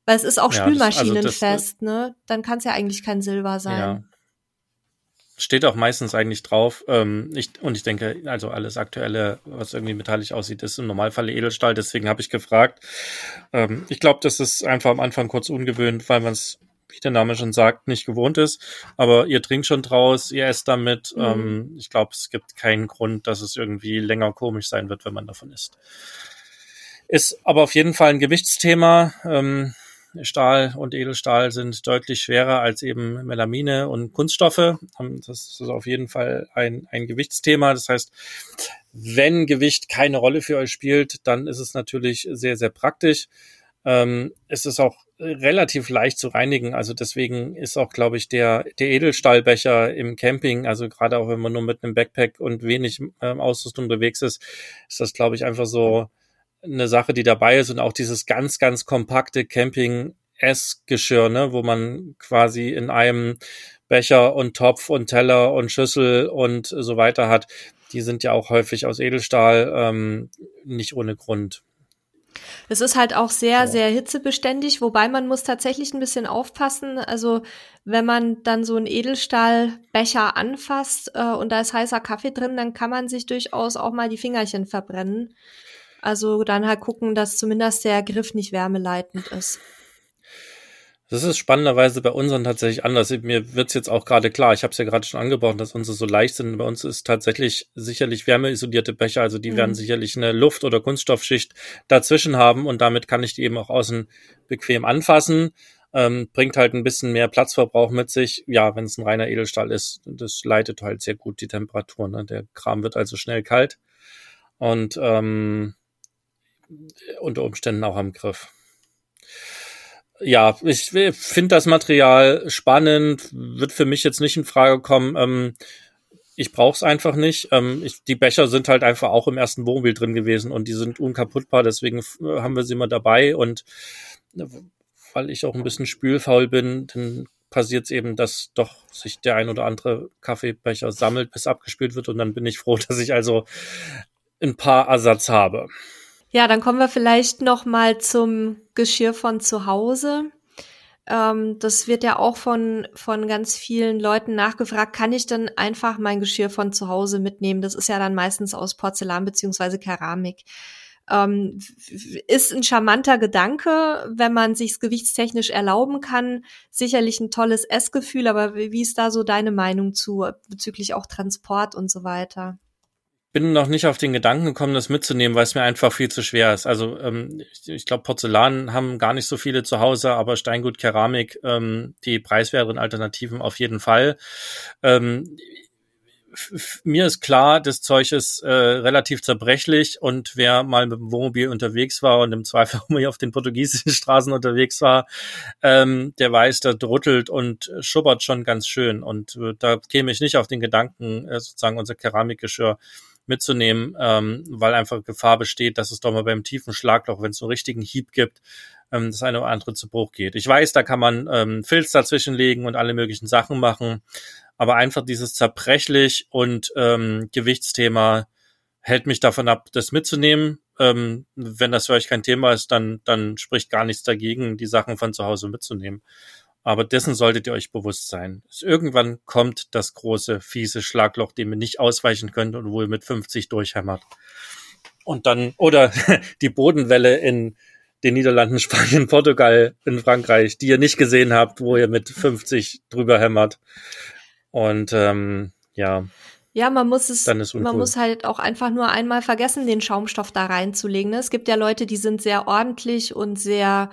Weil es ist auch ja, spülmaschinenfest, also das, ne? Dann kann es ja eigentlich kein Silber sein. Ja. Steht auch meistens eigentlich drauf. Ähm, ich, und ich denke, also alles Aktuelle, was irgendwie metallisch aussieht, ist im Normalfall Edelstahl. Deswegen habe ich gefragt. Ähm, ich glaube, das ist einfach am Anfang kurz ungewöhnt, weil man es, wie der Name schon sagt, nicht gewohnt ist. Aber ihr trinkt schon draus, ihr esst damit. Mhm. Ähm, ich glaube, es gibt keinen Grund, dass es irgendwie länger komisch sein wird, wenn man davon isst. Ist aber auf jeden Fall ein Gewichtsthema. Ähm, Stahl und Edelstahl sind deutlich schwerer als eben Melamine und Kunststoffe. Das ist auf jeden Fall ein, ein Gewichtsthema. Das heißt, wenn Gewicht keine Rolle für euch spielt, dann ist es natürlich sehr, sehr praktisch. Ähm, es ist auch relativ leicht zu reinigen. Also deswegen ist auch, glaube ich, der, der Edelstahlbecher im Camping, also gerade auch wenn man nur mit einem Backpack und wenig ähm, Ausrüstung unterwegs ist, ist das, glaube ich, einfach so eine Sache, die dabei ist und auch dieses ganz, ganz kompakte Camping Essgeschirr, ne, wo man quasi in einem Becher und Topf und Teller und Schüssel und so weiter hat. die sind ja auch häufig aus Edelstahl, ähm, nicht ohne Grund. Es ist halt auch sehr, so. sehr hitzebeständig, wobei man muss tatsächlich ein bisschen aufpassen. Also wenn man dann so einen Edelstahlbecher anfasst äh, und da ist heißer Kaffee drin, dann kann man sich durchaus auch mal die Fingerchen verbrennen. Also dann halt gucken, dass zumindest der Griff nicht wärmeleitend ist. Das ist spannenderweise bei unseren tatsächlich anders. Mir wird's jetzt auch gerade klar, ich habe es ja gerade schon angebaut, dass unsere so leicht sind. Bei uns ist tatsächlich sicherlich wärmeisolierte Becher, also die mhm. werden sicherlich eine Luft- oder Kunststoffschicht dazwischen haben und damit kann ich die eben auch außen bequem anfassen. Ähm, bringt halt ein bisschen mehr Platzverbrauch mit sich. Ja, wenn es ein reiner Edelstahl ist, das leitet halt sehr gut die Temperatur. Ne? Der Kram wird also schnell kalt und ähm, unter Umständen auch am Griff ja, ich finde das Material spannend, wird für mich jetzt nicht in Frage kommen. Ähm, ich brauche es einfach nicht. Ähm, ich, die Becher sind halt einfach auch im ersten Wohnmobil drin gewesen und die sind unkaputtbar, deswegen haben wir sie immer dabei. Und äh, weil ich auch ein bisschen spülfaul bin, dann passiert es eben, dass doch sich der ein oder andere Kaffeebecher sammelt, bis abgespült wird. Und dann bin ich froh, dass ich also ein paar Ersatz habe. Ja, dann kommen wir vielleicht noch mal zum Geschirr von zu Hause. Ähm, das wird ja auch von, von ganz vielen Leuten nachgefragt. Kann ich dann einfach mein Geschirr von zu Hause mitnehmen? Das ist ja dann meistens aus Porzellan beziehungsweise Keramik. Ähm, ist ein charmanter Gedanke, wenn man sich's gewichtstechnisch erlauben kann. Sicherlich ein tolles Essgefühl, aber wie ist da so deine Meinung zu bezüglich auch Transport und so weiter? Bin noch nicht auf den Gedanken gekommen, das mitzunehmen, weil es mir einfach viel zu schwer ist. Also ähm, ich, ich glaube, Porzellan haben gar nicht so viele zu Hause, aber Steingut, Keramik, ähm, die preiswerteren Alternativen auf jeden Fall. Ähm, mir ist klar, das Zeug ist äh, relativ zerbrechlich und wer mal mit dem Wohnmobil unterwegs war und im Zweifel auch mal auf den portugiesischen Straßen unterwegs war, ähm, der weiß, da druttelt und schubbert schon ganz schön. Und äh, da käme ich nicht auf den Gedanken, äh, sozusagen unser Keramikgeschirr mitzunehmen, ähm, weil einfach Gefahr besteht, dass es doch mal beim tiefen Schlagloch, wenn es einen richtigen Hieb gibt, ähm, das eine oder andere zu Bruch geht. Ich weiß, da kann man ähm, Filz dazwischenlegen und alle möglichen Sachen machen, aber einfach dieses zerbrechlich und ähm, Gewichtsthema hält mich davon ab, das mitzunehmen. Ähm, wenn das für euch kein Thema ist, dann, dann spricht gar nichts dagegen, die Sachen von zu Hause mitzunehmen. Aber dessen solltet ihr euch bewusst sein. Irgendwann kommt das große, fiese Schlagloch, dem ihr nicht ausweichen könnt und wo ihr mit 50 durchhämmert. Und dann, oder die Bodenwelle in den Niederlanden, Spanien, Portugal, in Frankreich, die ihr nicht gesehen habt, wo ihr mit 50 drüber hämmert. Und ähm, ja. Ja, man muss es, man muss halt auch einfach nur einmal vergessen, den Schaumstoff da reinzulegen. Ne? Es gibt ja Leute, die sind sehr ordentlich und sehr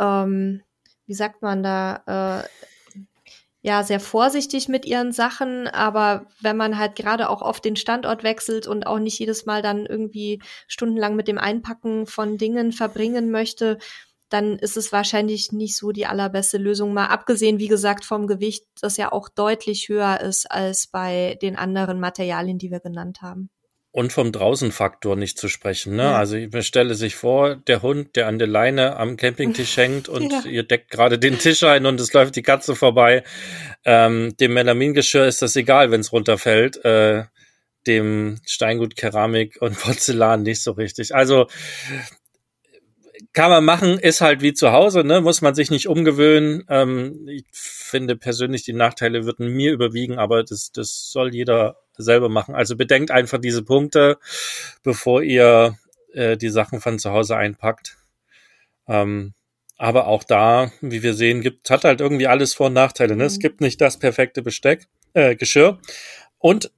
ähm, wie sagt man da, äh, ja, sehr vorsichtig mit ihren Sachen, aber wenn man halt gerade auch oft den Standort wechselt und auch nicht jedes Mal dann irgendwie stundenlang mit dem Einpacken von Dingen verbringen möchte, dann ist es wahrscheinlich nicht so die allerbeste Lösung. Mal abgesehen, wie gesagt, vom Gewicht, das ja auch deutlich höher ist als bei den anderen Materialien, die wir genannt haben. Und vom Draußenfaktor nicht zu sprechen. Ne? Ja. Also ich stelle sich vor, der Hund, der an der Leine am Campingtisch hängt und ja. ihr deckt gerade den Tisch ein und es läuft die Katze vorbei. Ähm, dem Melamingeschirr ist das egal, wenn es runterfällt. Äh, dem Steingut, Keramik und Porzellan nicht so richtig. Also kann man machen, ist halt wie zu Hause, ne? muss man sich nicht umgewöhnen. Ähm, ich finde persönlich, die Nachteile würden mir überwiegen, aber das, das soll jeder selber machen. Also bedenkt einfach diese Punkte, bevor ihr äh, die Sachen von zu Hause einpackt. Ähm, aber auch da, wie wir sehen, gibt, hat halt irgendwie alles Vor- und Nachteile. Ne? Mhm. Es gibt nicht das perfekte Besteck, äh, Geschirr. Und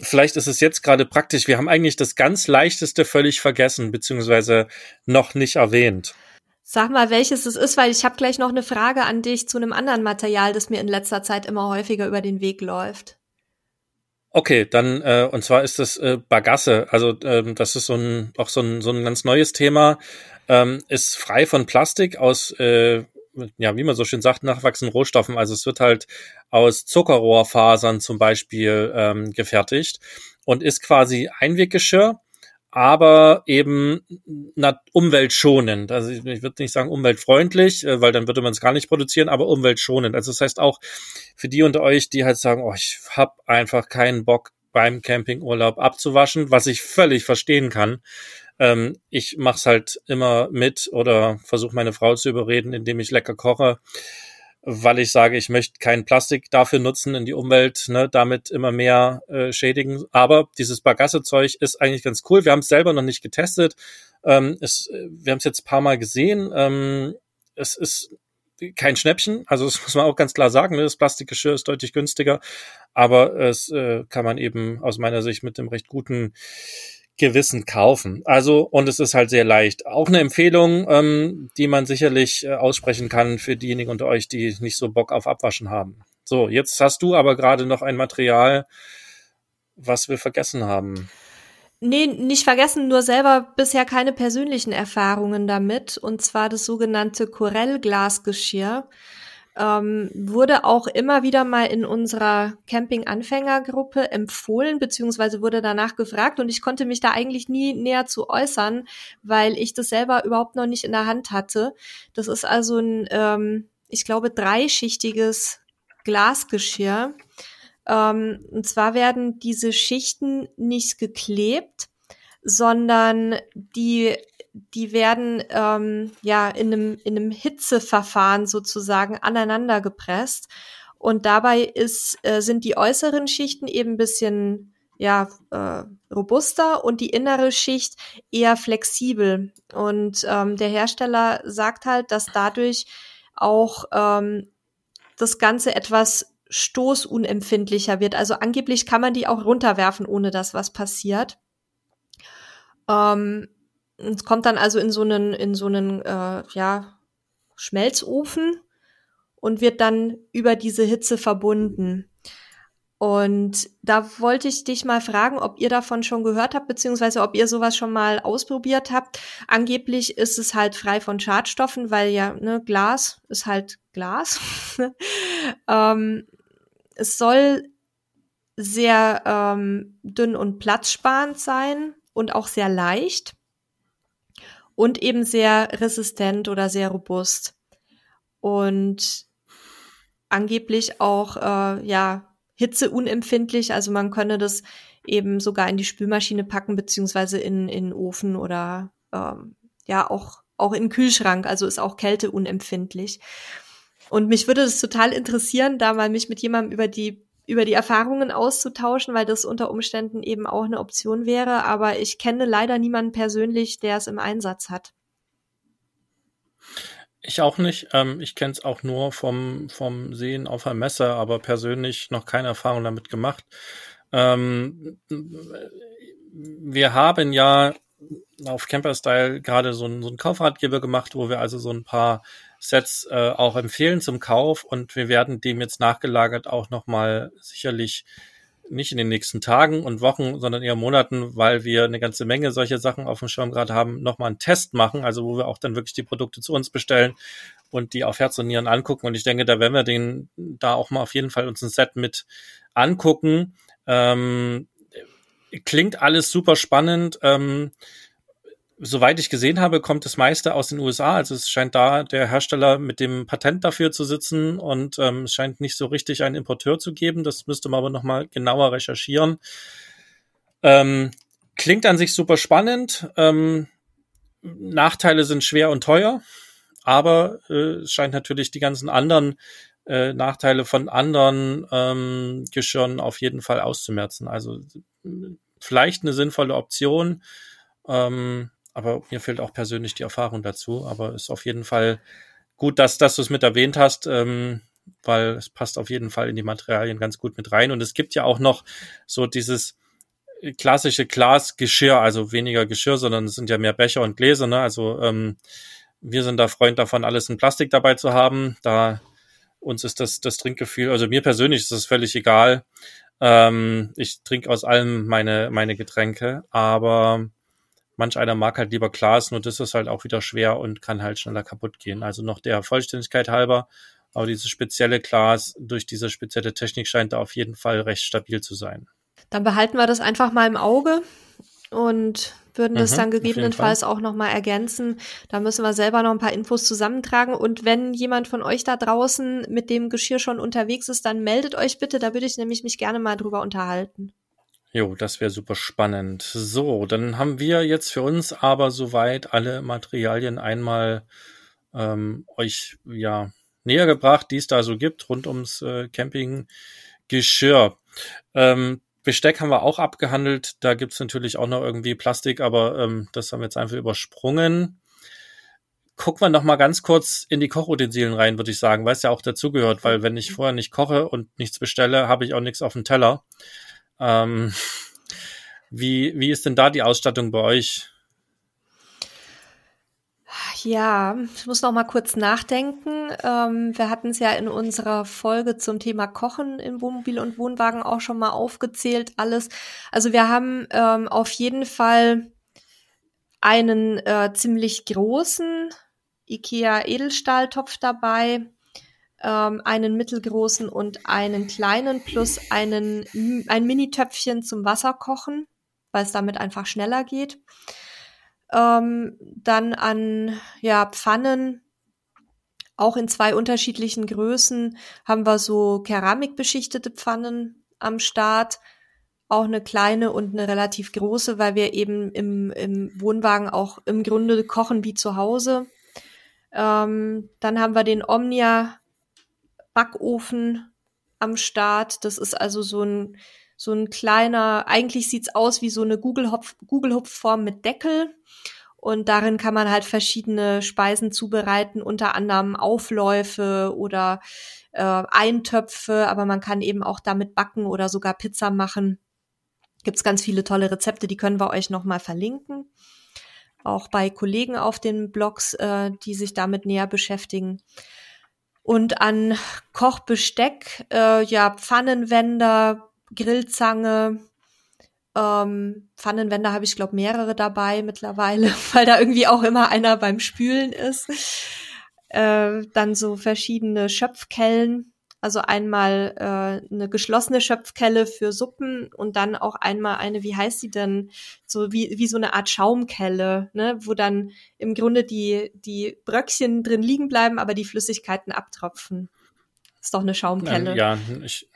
vielleicht ist es jetzt gerade praktisch. Wir haben eigentlich das ganz leichteste völlig vergessen, beziehungsweise noch nicht erwähnt. Sag mal, welches es ist, weil ich habe gleich noch eine Frage an dich zu einem anderen Material, das mir in letzter Zeit immer häufiger über den Weg läuft. Okay, dann äh, und zwar ist das äh, Bagasse. Also ähm, das ist so ein auch so ein so ein ganz neues Thema. Ähm, ist frei von Plastik aus äh, ja, wie man so schön sagt, nachwachsenden Rohstoffen. Also es wird halt aus Zuckerrohrfasern zum Beispiel ähm, gefertigt und ist quasi Einweggeschirr aber eben na, umweltschonend. Also ich, ich würde nicht sagen umweltfreundlich, äh, weil dann würde man es gar nicht produzieren, aber umweltschonend. Also das heißt auch für die unter euch, die halt sagen, oh, ich habe einfach keinen Bock, beim Campingurlaub abzuwaschen, was ich völlig verstehen kann. Ähm, ich mache es halt immer mit oder versuche meine Frau zu überreden, indem ich lecker koche, weil ich sage, ich möchte kein Plastik dafür nutzen in die Umwelt, ne, damit immer mehr äh, schädigen. Aber dieses Bagasse-Zeug ist eigentlich ganz cool. Wir haben es selber noch nicht getestet. Ähm, es, wir haben es jetzt paar Mal gesehen. Ähm, es ist kein Schnäppchen, also das muss man auch ganz klar sagen. Ne? Das Plastikgeschirr ist deutlich günstiger, aber es äh, kann man eben aus meiner Sicht mit dem recht guten Gewissen kaufen. Also, und es ist halt sehr leicht. Auch eine Empfehlung, ähm, die man sicherlich äh, aussprechen kann für diejenigen unter euch, die nicht so Bock auf Abwaschen haben. So, jetzt hast du aber gerade noch ein Material, was wir vergessen haben. Nee, nicht vergessen, nur selber bisher keine persönlichen Erfahrungen damit. Und zwar das sogenannte Corel-Glasgeschirr ähm, wurde auch immer wieder mal in unserer Camping-Anfängergruppe empfohlen, beziehungsweise wurde danach gefragt und ich konnte mich da eigentlich nie näher zu äußern, weil ich das selber überhaupt noch nicht in der Hand hatte. Das ist also ein, ähm, ich glaube, dreischichtiges Glasgeschirr. Ähm, und zwar werden diese Schichten nicht geklebt, sondern die die werden ähm, ja in einem, in einem Hitzeverfahren sozusagen aneinander gepresst. Und dabei ist, äh, sind die äußeren Schichten eben ein bisschen ja, äh, robuster und die innere Schicht eher flexibel. Und ähm, der Hersteller sagt halt, dass dadurch auch ähm, das Ganze etwas stoßunempfindlicher wird. Also angeblich kann man die auch runterwerfen, ohne dass was passiert. Ähm, es kommt dann also in so einen, in so einen, äh, ja, Schmelzofen und wird dann über diese Hitze verbunden. Und da wollte ich dich mal fragen, ob ihr davon schon gehört habt, beziehungsweise ob ihr sowas schon mal ausprobiert habt. Angeblich ist es halt frei von Schadstoffen, weil ja, ne, Glas ist halt Glas. ähm, es soll sehr ähm, dünn und platzsparend sein und auch sehr leicht und eben sehr resistent oder sehr robust. Und angeblich auch, äh, ja, hitzeunempfindlich. Also man könne das eben sogar in die Spülmaschine packen, beziehungsweise in, in Ofen oder ähm, ja, auch, auch in den Kühlschrank. Also ist auch kälteunempfindlich. Und mich würde das total interessieren, da mal mich mit jemandem über die über die Erfahrungen auszutauschen, weil das unter Umständen eben auch eine Option wäre. Aber ich kenne leider niemanden persönlich, der es im Einsatz hat. Ich auch nicht. Ähm, ich kenne es auch nur vom, vom Sehen auf einem Messer, aber persönlich noch keine Erfahrung damit gemacht. Ähm, wir haben ja auf Camperstyle gerade so, ein, so einen Kaufratgeber gemacht, wo wir also so ein paar Sets äh, auch empfehlen zum Kauf und wir werden dem jetzt nachgelagert auch nochmal sicherlich nicht in den nächsten Tagen und Wochen, sondern eher Monaten, weil wir eine ganze Menge solcher Sachen auf dem Schirm gerade haben, nochmal einen Test machen, also wo wir auch dann wirklich die Produkte zu uns bestellen und die auf Herz und Nieren angucken. Und ich denke, da werden wir den da auch mal auf jeden Fall uns ein Set mit angucken. Ähm, klingt alles super spannend. Ähm, soweit ich gesehen habe, kommt das meiste aus den USA. Also es scheint da der Hersteller mit dem Patent dafür zu sitzen und ähm, es scheint nicht so richtig einen Importeur zu geben. Das müsste man aber nochmal genauer recherchieren. Ähm, klingt an sich super spannend. Ähm, Nachteile sind schwer und teuer, aber äh, es scheint natürlich die ganzen anderen äh, Nachteile von anderen ähm, Geschirren auf jeden Fall auszumerzen. Also vielleicht eine sinnvolle Option. Ähm, aber mir fehlt auch persönlich die Erfahrung dazu. Aber ist auf jeden Fall gut, dass, dass du es mit erwähnt hast, ähm, weil es passt auf jeden Fall in die Materialien ganz gut mit rein. Und es gibt ja auch noch so dieses klassische Glasgeschirr, also weniger Geschirr, sondern es sind ja mehr Becher und Gläser. Ne? Also ähm, wir sind da Freund davon, alles in Plastik dabei zu haben. Da uns ist das, das Trinkgefühl, also mir persönlich ist es völlig egal. Ähm, ich trinke aus allem meine, meine Getränke, aber manch einer mag halt lieber Glas, nur das ist halt auch wieder schwer und kann halt schneller kaputt gehen. Also noch der Vollständigkeit halber, aber dieses spezielle Glas durch diese spezielle Technik scheint da auf jeden Fall recht stabil zu sein. Dann behalten wir das einfach mal im Auge und würden das mhm, dann gegebenenfalls auch nochmal ergänzen. Da müssen wir selber noch ein paar Infos zusammentragen. Und wenn jemand von euch da draußen mit dem Geschirr schon unterwegs ist, dann meldet euch bitte. Da würde ich nämlich mich gerne mal drüber unterhalten. Jo, das wäre super spannend. So, dann haben wir jetzt für uns aber soweit alle Materialien einmal ähm, euch ja näher gebracht, die es da so gibt rund ums äh, Campinggeschirr. Ähm, Besteck haben wir auch abgehandelt. Da gibt's natürlich auch noch irgendwie Plastik, aber ähm, das haben wir jetzt einfach übersprungen. Gucken wir noch mal ganz kurz in die Kochutensilien rein, würde ich sagen, weil es ja auch dazugehört, weil wenn ich vorher nicht koche und nichts bestelle, habe ich auch nichts auf dem Teller. Ähm, wie, wie ist denn da die Ausstattung bei euch? Ja, ich muss noch mal kurz nachdenken. Ähm, wir hatten es ja in unserer Folge zum Thema Kochen im Wohnmobil und Wohnwagen auch schon mal aufgezählt, alles. Also wir haben ähm, auf jeden Fall einen äh, ziemlich großen IKEA Edelstahltopf dabei, ähm, einen mittelgroßen und einen kleinen plus einen ein Mini-Töpfchen zum Wasserkochen, weil es damit einfach schneller geht. Ähm, dann an ja, Pfannen, auch in zwei unterschiedlichen Größen, haben wir so keramikbeschichtete Pfannen am Start. Auch eine kleine und eine relativ große, weil wir eben im, im Wohnwagen auch im Grunde kochen wie zu Hause. Ähm, dann haben wir den Omnia Backofen am Start. Das ist also so ein, so ein kleiner, eigentlich sieht's aus wie so eine Google-Hupf-Form mit Deckel. Und darin kann man halt verschiedene Speisen zubereiten, unter anderem Aufläufe oder äh, Eintöpfe, aber man kann eben auch damit backen oder sogar Pizza machen. Gibt's ganz viele tolle Rezepte, die können wir euch nochmal verlinken. Auch bei Kollegen auf den Blogs, äh, die sich damit näher beschäftigen. Und an Kochbesteck, äh, ja, Pfannenwender, Grillzange, ähm, Pfannenwender habe ich, glaube mehrere dabei mittlerweile, weil da irgendwie auch immer einer beim Spülen ist. Äh, dann so verschiedene Schöpfkellen, also einmal äh, eine geschlossene Schöpfkelle für Suppen und dann auch einmal eine, wie heißt sie denn, so wie, wie so eine Art Schaumkelle, ne, wo dann im Grunde die, die Bröckchen drin liegen bleiben, aber die Flüssigkeiten abtropfen. Ist doch eine Schaumkelle. Ja, ich,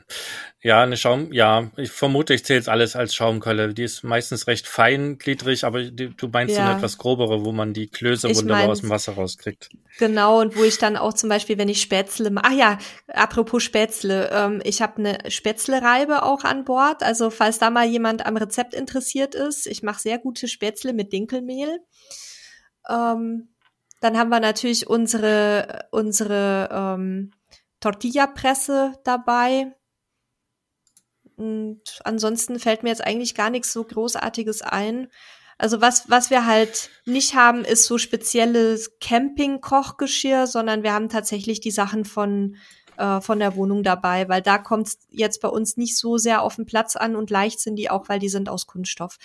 ja, eine Schaum, ja, ich vermute, ich zähle es alles als Schaumkelle. Die ist meistens recht feingliedrig, aber die, du meinst ja. so eine etwas grobere, wo man die Klöße ich wunderbar mein, aus dem Wasser rauskriegt. Genau, und wo ich dann auch zum Beispiel, wenn ich Spätzle, ach ja, apropos Spätzle, ähm, ich habe eine Spätzle-Reibe auch an Bord. Also falls da mal jemand am Rezept interessiert ist, ich mache sehr gute Spätzle mit Dinkelmehl. Ähm, dann haben wir natürlich unsere, unsere ähm, Tortilla-Presse dabei und ansonsten fällt mir jetzt eigentlich gar nichts so Großartiges ein. Also was, was wir halt nicht haben, ist so spezielles Camping-Kochgeschirr, sondern wir haben tatsächlich die Sachen von, äh, von der Wohnung dabei, weil da kommt es jetzt bei uns nicht so sehr auf den Platz an und leicht sind die auch, weil die sind aus Kunststoff.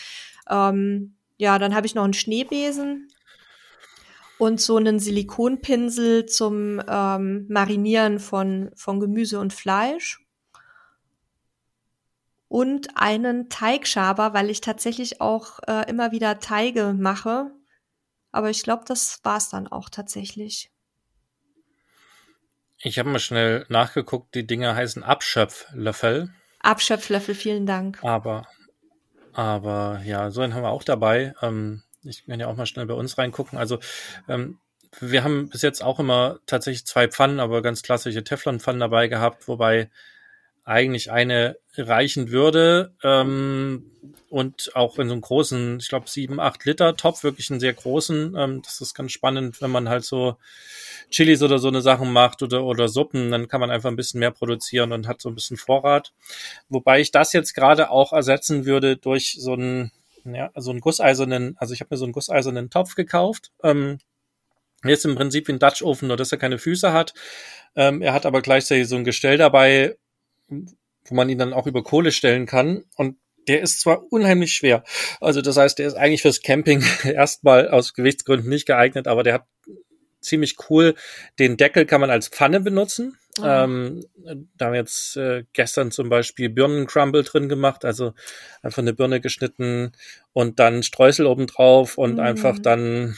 Ähm, ja, dann habe ich noch einen Schneebesen und so einen Silikonpinsel zum ähm, Marinieren von, von Gemüse und Fleisch und einen Teigschaber, weil ich tatsächlich auch äh, immer wieder Teige mache. Aber ich glaube, das war's dann auch tatsächlich. Ich habe mal schnell nachgeguckt, die Dinge heißen Abschöpflöffel. Abschöpflöffel, vielen Dank. Aber, aber ja, so einen haben wir auch dabei. Ähm, ich kann ja auch mal schnell bei uns reingucken. Also ähm, wir haben bis jetzt auch immer tatsächlich zwei Pfannen, aber ganz klassische Teflonpfannen dabei gehabt, wobei eigentlich eine reichen würde ähm, und auch in so einem großen, ich glaube sieben, acht Liter Topf, wirklich einen sehr großen. Ähm, das ist ganz spannend, wenn man halt so Chilis oder so eine Sachen macht oder oder Suppen, dann kann man einfach ein bisschen mehr produzieren und hat so ein bisschen Vorrat. Wobei ich das jetzt gerade auch ersetzen würde durch so einen ja, so einen gusseisernen, also ich habe mir so einen gusseisernen Topf gekauft. Ähm, Jetzt im Prinzip wie ein Dutch Ofen, nur dass er keine Füße hat. Ähm, er hat aber gleichzeitig so ein Gestell dabei, wo man ihn dann auch über Kohle stellen kann. Und der ist zwar unheimlich schwer. Also das heißt, der ist eigentlich fürs Camping erstmal aus Gewichtsgründen nicht geeignet, aber der hat ziemlich cool. Den Deckel kann man als Pfanne benutzen. Oh. Ähm, da haben wir jetzt äh, gestern zum Beispiel Birnencrumble drin gemacht, also einfach eine Birne geschnitten und dann Streusel obendrauf und mm. einfach dann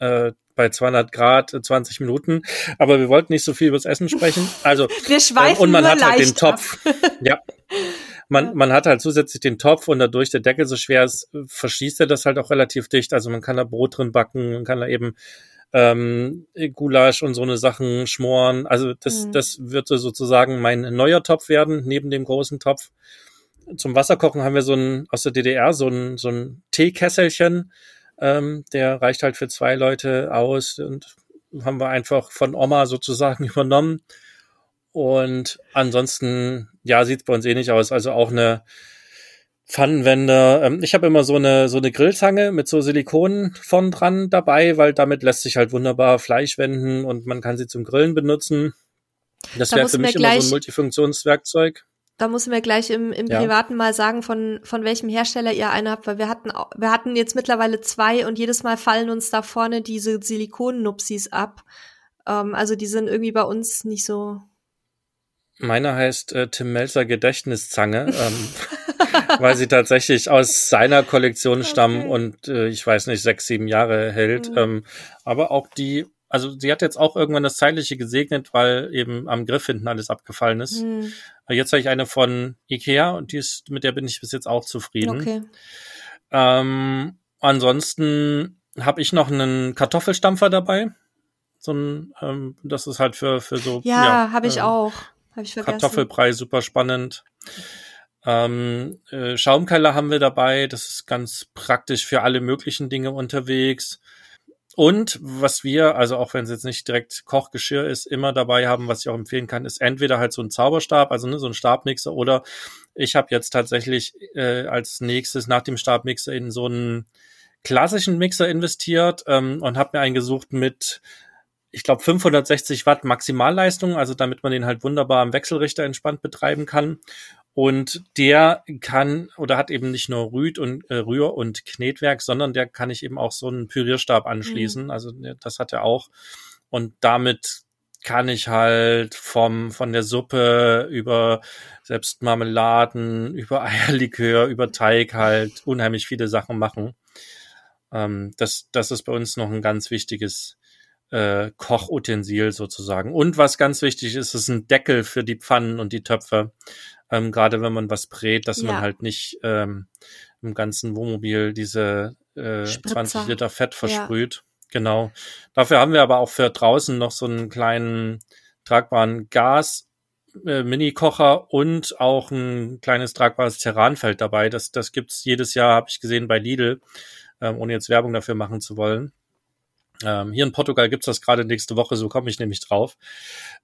äh, bei 200 Grad 20 äh, Minuten. Aber wir wollten nicht so viel über das Essen sprechen. Also wir schweifen ähm, und man hat halt den Topf. ja. man, man hat halt zusätzlich den Topf und dadurch der Deckel so schwer ist, verschließt er das halt auch relativ dicht. Also man kann da Brot drin backen, man kann da eben ähm, Gulasch und so eine Sachen schmoren. Also das, mhm. das wird sozusagen mein neuer Topf werden, neben dem großen Topf. Zum Wasserkochen haben wir so ein, aus der DDR, so ein, so ein Teekesselchen. Ähm, der reicht halt für zwei Leute aus und haben wir einfach von Oma sozusagen übernommen. Und ansonsten, ja, sieht's bei uns eh nicht aus. Also auch eine Pfannenwender. Ähm, ich habe immer so eine so eine Grillzange mit so Silikon vorn dran dabei, weil damit lässt sich halt wunderbar Fleisch wenden und man kann sie zum Grillen benutzen. Das da wäre für mich immer so ein Multifunktionswerkzeug. Da muss mir gleich im, im ja. Privaten mal sagen, von, von welchem Hersteller ihr eine habt, weil wir hatten, wir hatten jetzt mittlerweile zwei und jedes Mal fallen uns da vorne diese Silikonnupsis ab. Ähm, also die sind irgendwie bei uns nicht so. Meiner heißt äh, Tim Melzer Gedächtniszange. ähm, weil sie tatsächlich aus seiner Kollektion stammen okay. und äh, ich weiß nicht, sechs, sieben Jahre hält. Mhm. Ähm, aber auch die, also sie hat jetzt auch irgendwann das Zeitliche gesegnet, weil eben am Griff hinten alles abgefallen ist. Mhm. Jetzt habe ich eine von Ikea und die ist, mit der bin ich bis jetzt auch zufrieden. Okay. Ähm, ansonsten habe ich noch einen Kartoffelstampfer dabei. So ein, ähm, das ist halt für, für so. Ja, ja habe ich ähm, auch. Hab ich vergessen. Kartoffelbrei, super spannend. Ähm, äh, Schaumkeller haben wir dabei. Das ist ganz praktisch für alle möglichen Dinge unterwegs. Und was wir, also auch wenn es jetzt nicht direkt Kochgeschirr ist, immer dabei haben, was ich auch empfehlen kann, ist entweder halt so ein Zauberstab, also ne, so ein Stabmixer, oder ich habe jetzt tatsächlich äh, als nächstes nach dem Stabmixer in so einen klassischen Mixer investiert ähm, und habe mir einen gesucht mit ich glaube 560 Watt Maximalleistung, also damit man den halt wunderbar am Wechselrichter entspannt betreiben kann. Und der kann oder hat eben nicht nur Rüd und äh, Rühr- und Knetwerk, sondern der kann ich eben auch so einen Pürierstab anschließen. Mhm. Also das hat er auch. Und damit kann ich halt vom von der Suppe über selbst Marmeladen, über Eierlikör, über Teig halt unheimlich viele Sachen machen. Ähm, das, das ist bei uns noch ein ganz wichtiges äh, Kochutensil sozusagen. Und was ganz wichtig ist, ist ein Deckel für die Pfannen und die Töpfe. Ähm, Gerade wenn man was brät, dass ja. man halt nicht ähm, im ganzen Wohnmobil diese äh, 20 Liter Fett versprüht. Ja. Genau. Dafür haben wir aber auch für draußen noch so einen kleinen tragbaren Gas äh, Mini-Kocher und auch ein kleines tragbares Terranfeld dabei. Das, das gibt's jedes Jahr, habe ich gesehen, bei Lidl, ähm, ohne jetzt Werbung dafür machen zu wollen. Ähm, hier in Portugal gibt's das gerade nächste Woche, so komme ich nämlich drauf.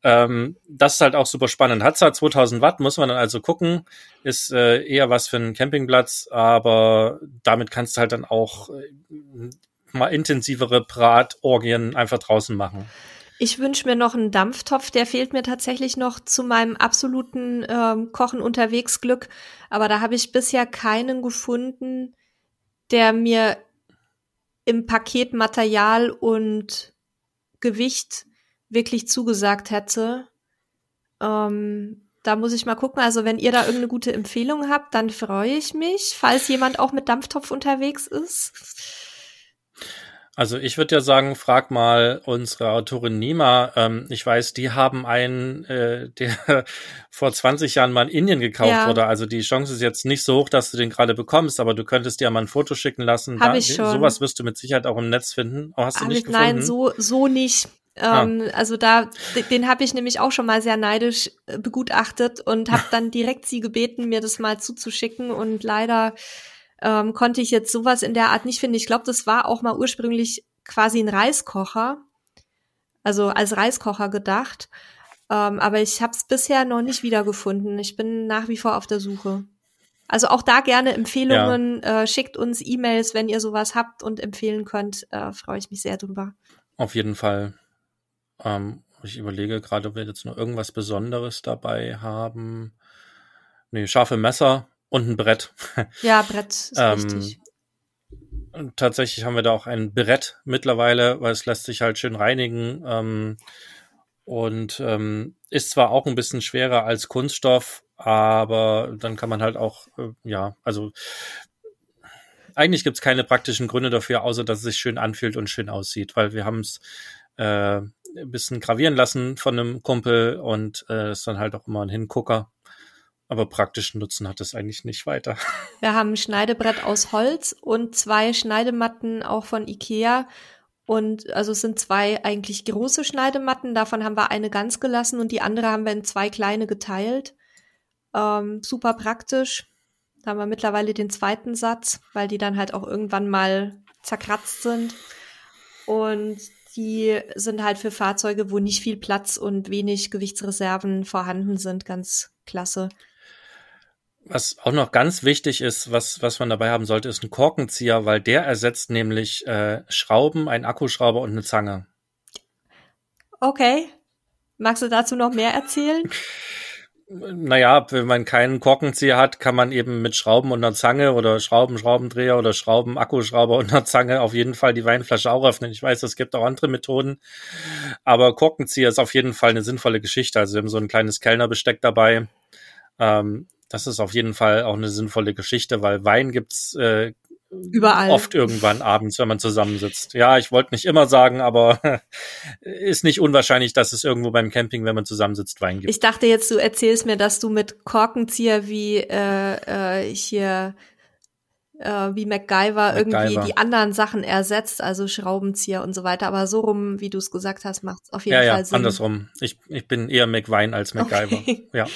Ähm, das ist halt auch super spannend. Hat zwar 2000 Watt, muss man dann also gucken, ist äh, eher was für einen Campingplatz, aber damit kannst du halt dann auch äh, mal intensivere Bratorgien einfach draußen machen. Ich wünsche mir noch einen Dampftopf, der fehlt mir tatsächlich noch zu meinem absoluten ähm, Kochen unterwegs Glück, aber da habe ich bisher keinen gefunden, der mir im Paket Material und Gewicht wirklich zugesagt hätte. Ähm, da muss ich mal gucken. Also wenn ihr da irgendeine gute Empfehlung habt, dann freue ich mich, falls jemand auch mit Dampftopf unterwegs ist. Also ich würde ja sagen, frag mal unsere Autorin Nima. Ähm, ich weiß, die haben einen, äh, der vor 20 Jahren mal in Indien gekauft ja. wurde. Also die Chance ist jetzt nicht so hoch, dass du den gerade bekommst, aber du könntest dir mal ein Foto schicken lassen. Hab da, ich schon. Sowas wirst du mit Sicherheit auch im Netz finden. Oh, hast du nicht ich, gefunden? Nein, so, so nicht. Ah. Ähm, ah. Also da, den habe ich nämlich auch schon mal sehr neidisch äh, begutachtet und habe dann direkt sie gebeten, mir das mal zuzuschicken und leider ähm, konnte ich jetzt sowas in der Art nicht finden. Ich glaube, das war auch mal ursprünglich quasi ein Reiskocher, also als Reiskocher gedacht. Ähm, aber ich habe es bisher noch nicht wiedergefunden. Ich bin nach wie vor auf der Suche. Also auch da gerne Empfehlungen. Ja. Äh, schickt uns E-Mails, wenn ihr sowas habt und empfehlen könnt. Äh, Freue ich mich sehr drüber. Auf jeden Fall. Ähm, ich überlege gerade, ob wir jetzt noch irgendwas Besonderes dabei haben. Nee, scharfe Messer und ein Brett. Ja, Brett ist ähm, wichtig. Tatsächlich haben wir da auch ein Brett mittlerweile, weil es lässt sich halt schön reinigen. Ähm, und ähm, ist zwar auch ein bisschen schwerer als Kunststoff, aber dann kann man halt auch, äh, ja, also eigentlich gibt's keine praktischen Gründe dafür, außer dass es sich schön anfühlt und schön aussieht, weil wir haben es äh, ein bisschen gravieren lassen von einem Kumpel und äh, ist dann halt auch immer ein Hingucker. Aber praktischen Nutzen hat es eigentlich nicht weiter. Wir haben ein Schneidebrett aus Holz und zwei Schneidematten auch von Ikea. Und also es sind zwei eigentlich große Schneidematten. Davon haben wir eine ganz gelassen und die andere haben wir in zwei kleine geteilt. Ähm, super praktisch. Da haben wir mittlerweile den zweiten Satz, weil die dann halt auch irgendwann mal zerkratzt sind. Und die sind halt für Fahrzeuge, wo nicht viel Platz und wenig Gewichtsreserven vorhanden sind, ganz klasse. Was auch noch ganz wichtig ist, was, was man dabei haben sollte, ist ein Korkenzieher, weil der ersetzt nämlich äh, Schrauben, einen Akkuschrauber und eine Zange. Okay. Magst du dazu noch mehr erzählen? Naja, wenn man keinen Korkenzieher hat, kann man eben mit Schrauben und einer Zange oder Schrauben, Schraubendreher oder Schrauben, Akkuschrauber und einer Zange auf jeden Fall die Weinflasche auch öffnen. Ich weiß, es gibt auch andere Methoden, aber Korkenzieher ist auf jeden Fall eine sinnvolle Geschichte. Also wir haben so ein kleines Kellnerbesteck dabei. Ähm, das ist auf jeden Fall auch eine sinnvolle Geschichte, weil Wein gibt's äh, Überall. Oft irgendwann abends, wenn man zusammensitzt. Ja, ich wollte nicht immer sagen, aber ist nicht unwahrscheinlich, dass es irgendwo beim Camping, wenn man zusammensitzt, Wein gibt. Ich dachte jetzt, du erzählst mir, dass du mit Korkenzieher wie äh, äh, hier äh, wie MacGyver, MacGyver irgendwie die anderen Sachen ersetzt, also Schraubenzieher und so weiter. Aber so rum, wie du es gesagt hast, macht es auf jeden ja, Fall ja, Sinn. andersrum. Ich, ich bin eher MacWein als MacGyver. Okay. Ja.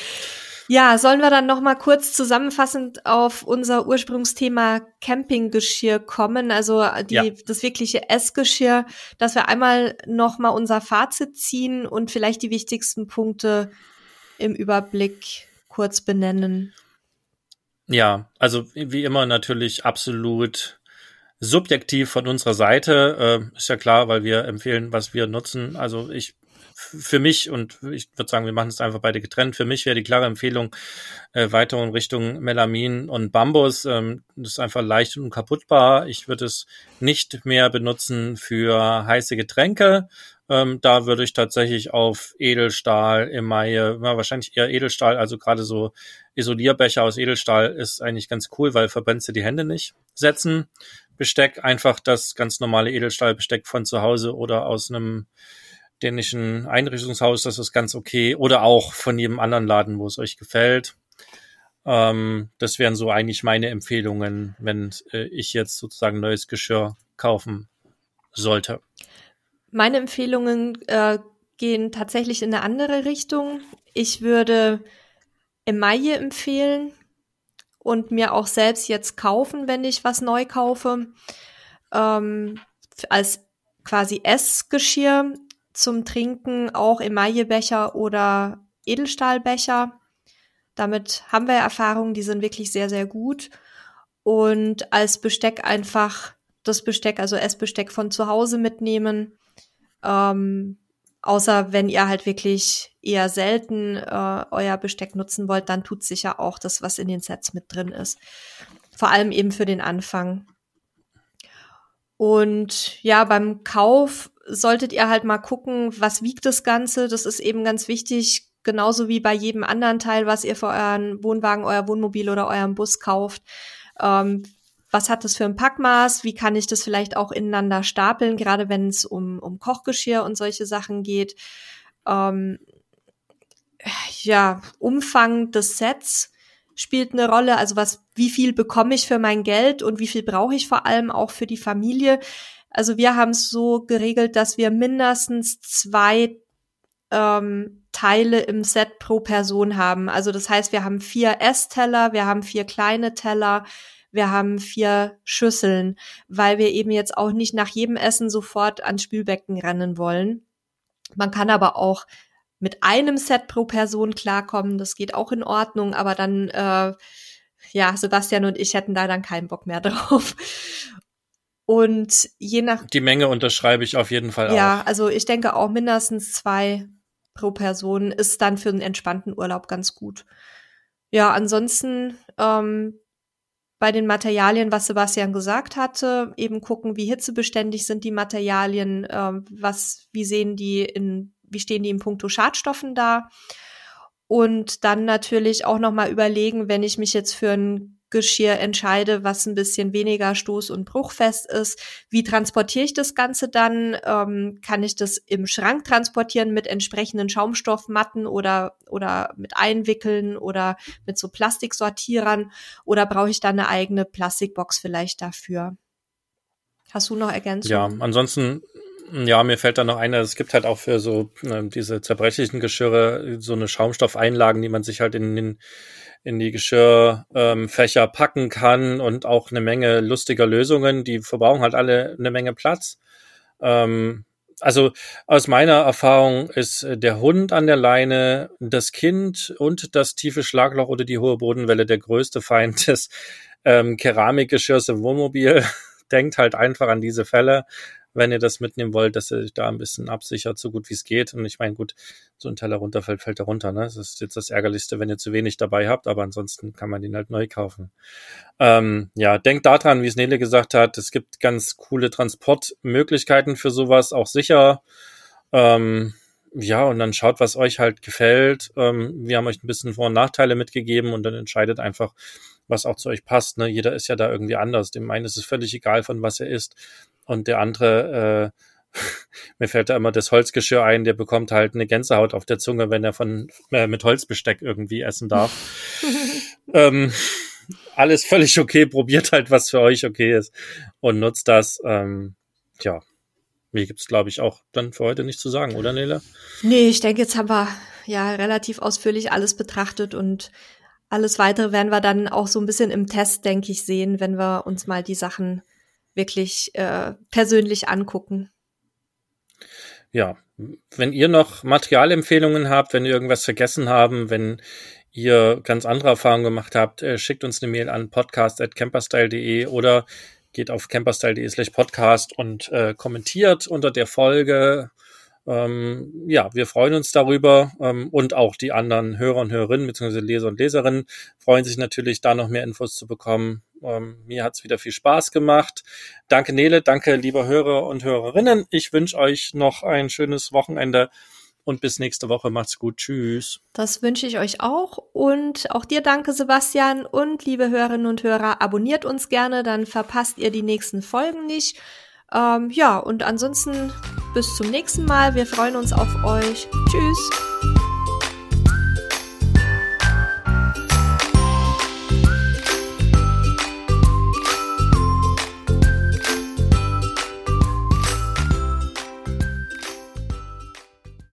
Ja, sollen wir dann noch mal kurz zusammenfassend auf unser Ursprungsthema Campinggeschirr kommen, also die, ja. das wirkliche Essgeschirr, dass wir einmal noch mal unser Fazit ziehen und vielleicht die wichtigsten Punkte im Überblick kurz benennen. Ja, also wie immer natürlich absolut subjektiv von unserer Seite. Äh, ist ja klar, weil wir empfehlen, was wir nutzen. Also ich für mich, und ich würde sagen, wir machen es einfach beide getrennt, für mich wäre die klare Empfehlung äh, weiter in Richtung Melamin und Bambus. Ähm, das ist einfach leicht und kaputtbar. Ich würde es nicht mehr benutzen für heiße Getränke. Ähm, da würde ich tatsächlich auf Edelstahl, Emaille, ja, wahrscheinlich eher Edelstahl, also gerade so Isolierbecher aus Edelstahl ist eigentlich ganz cool, weil verbrennst du die Hände nicht setzen. Besteck einfach das ganz normale Edelstahlbesteck von zu Hause oder aus einem dänischen Einrichtungshaus, das ist ganz okay. Oder auch von jedem anderen Laden, wo es euch gefällt. Ähm, das wären so eigentlich meine Empfehlungen, wenn äh, ich jetzt sozusagen neues Geschirr kaufen sollte. Meine Empfehlungen äh, gehen tatsächlich in eine andere Richtung. Ich würde Emaille empfehlen und mir auch selbst jetzt kaufen, wenn ich was neu kaufe. Ähm, als quasi Essgeschirr zum Trinken auch Emaillebecher oder Edelstahlbecher. Damit haben wir Erfahrungen, die sind wirklich sehr, sehr gut. Und als Besteck einfach das Besteck, also Essbesteck von zu Hause mitnehmen. Ähm, außer wenn ihr halt wirklich eher selten äh, euer Besteck nutzen wollt, dann tut sicher auch das, was in den Sets mit drin ist. Vor allem eben für den Anfang. Und ja, beim Kauf solltet ihr halt mal gucken, was wiegt das Ganze. Das ist eben ganz wichtig, genauso wie bei jedem anderen Teil, was ihr für euren Wohnwagen, euer Wohnmobil oder euren Bus kauft. Ähm, was hat das für ein Packmaß? Wie kann ich das vielleicht auch ineinander stapeln, gerade wenn es um, um Kochgeschirr und solche Sachen geht? Ähm, ja, Umfang des Sets spielt eine Rolle. Also was, wie viel bekomme ich für mein Geld und wie viel brauche ich vor allem auch für die Familie? Also wir haben es so geregelt, dass wir mindestens zwei ähm, Teile im Set pro Person haben. Also das heißt, wir haben vier Essteller, wir haben vier kleine Teller, wir haben vier Schüsseln, weil wir eben jetzt auch nicht nach jedem Essen sofort ans Spülbecken rennen wollen. Man kann aber auch mit einem Set pro Person klarkommen, das geht auch in Ordnung, aber dann, äh, ja, Sebastian und ich hätten da dann keinen Bock mehr drauf. Und je nach. Die Menge unterschreibe ich auf jeden Fall ja, auch. Ja, also ich denke auch mindestens zwei pro Person ist dann für einen entspannten Urlaub ganz gut. Ja, ansonsten ähm, bei den Materialien, was Sebastian gesagt hatte, eben gucken, wie hitzebeständig sind die Materialien, ähm, was, wie sehen die in, wie stehen die in puncto Schadstoffen da? Und dann natürlich auch nochmal überlegen, wenn ich mich jetzt für ein Geschirr entscheide, was ein bisschen weniger stoß- und bruchfest ist. Wie transportiere ich das Ganze dann? Ähm, kann ich das im Schrank transportieren mit entsprechenden Schaumstoffmatten oder, oder mit Einwickeln oder mit so Plastiksortierern? Oder brauche ich da eine eigene Plastikbox vielleicht dafür? Hast du noch Ergänzungen? Ja, ansonsten ja, mir fällt da noch ein, es gibt halt auch für so äh, diese zerbrechlichen Geschirre so eine Schaumstoffeinlagen, die man sich halt in den in die Geschirrfächer ähm, packen kann und auch eine Menge lustiger Lösungen. Die verbrauchen halt alle eine Menge Platz. Ähm, also aus meiner Erfahrung ist der Hund an der Leine, das Kind und das tiefe Schlagloch oder die hohe Bodenwelle der größte Feind des ähm, Keramikgeschirrs im Wohnmobil. Denkt halt einfach an diese Fälle wenn ihr das mitnehmen wollt, dass ihr euch da ein bisschen absichert, so gut wie es geht. Und ich meine, gut, so ein Teller runterfällt, fällt er runter. Ne? Das ist jetzt das Ärgerlichste, wenn ihr zu wenig dabei habt, aber ansonsten kann man den halt neu kaufen. Ähm, ja, denkt daran, wie es Nele gesagt hat, es gibt ganz coole Transportmöglichkeiten für sowas, auch sicher. Ähm, ja, und dann schaut, was euch halt gefällt. Ähm, wir haben euch ein bisschen Vor- und Nachteile mitgegeben und dann entscheidet einfach, was auch zu euch passt. Ne? Jeder ist ja da irgendwie anders. Dem einen ist es völlig egal, von was er isst. Und der andere, äh, mir fällt da immer das Holzgeschirr ein, der bekommt halt eine Gänsehaut auf der Zunge, wenn er von äh, mit Holzbesteck irgendwie essen darf. ähm, alles völlig okay, probiert halt, was für euch okay ist und nutzt das. Ähm, ja, mir gibt's glaube ich, auch dann für heute nichts zu sagen, oder Nele? Nee, ich denke, jetzt haben wir ja relativ ausführlich alles betrachtet und alles weitere werden wir dann auch so ein bisschen im Test, denke ich, sehen, wenn wir uns mal die Sachen wirklich äh, persönlich angucken. Ja, wenn ihr noch Materialempfehlungen habt, wenn ihr irgendwas vergessen haben, wenn ihr ganz andere Erfahrungen gemacht habt, äh, schickt uns eine Mail an podcast.camperstyle.de oder geht auf camperstyle.de slash podcast und äh, kommentiert unter der Folge ähm, ja, wir freuen uns darüber ähm, und auch die anderen Hörer und Hörerinnen bzw. Leser und Leserinnen freuen sich natürlich, da noch mehr Infos zu bekommen. Ähm, mir hat's wieder viel Spaß gemacht. Danke Nele, danke lieber Hörer und Hörerinnen. Ich wünsche euch noch ein schönes Wochenende und bis nächste Woche. Macht's gut. Tschüss. Das wünsche ich euch auch. Und auch dir danke, Sebastian. Und liebe Hörerinnen und Hörer, abonniert uns gerne, dann verpasst ihr die nächsten Folgen nicht. Ähm, ja, und ansonsten bis zum nächsten Mal. Wir freuen uns auf euch. Tschüss.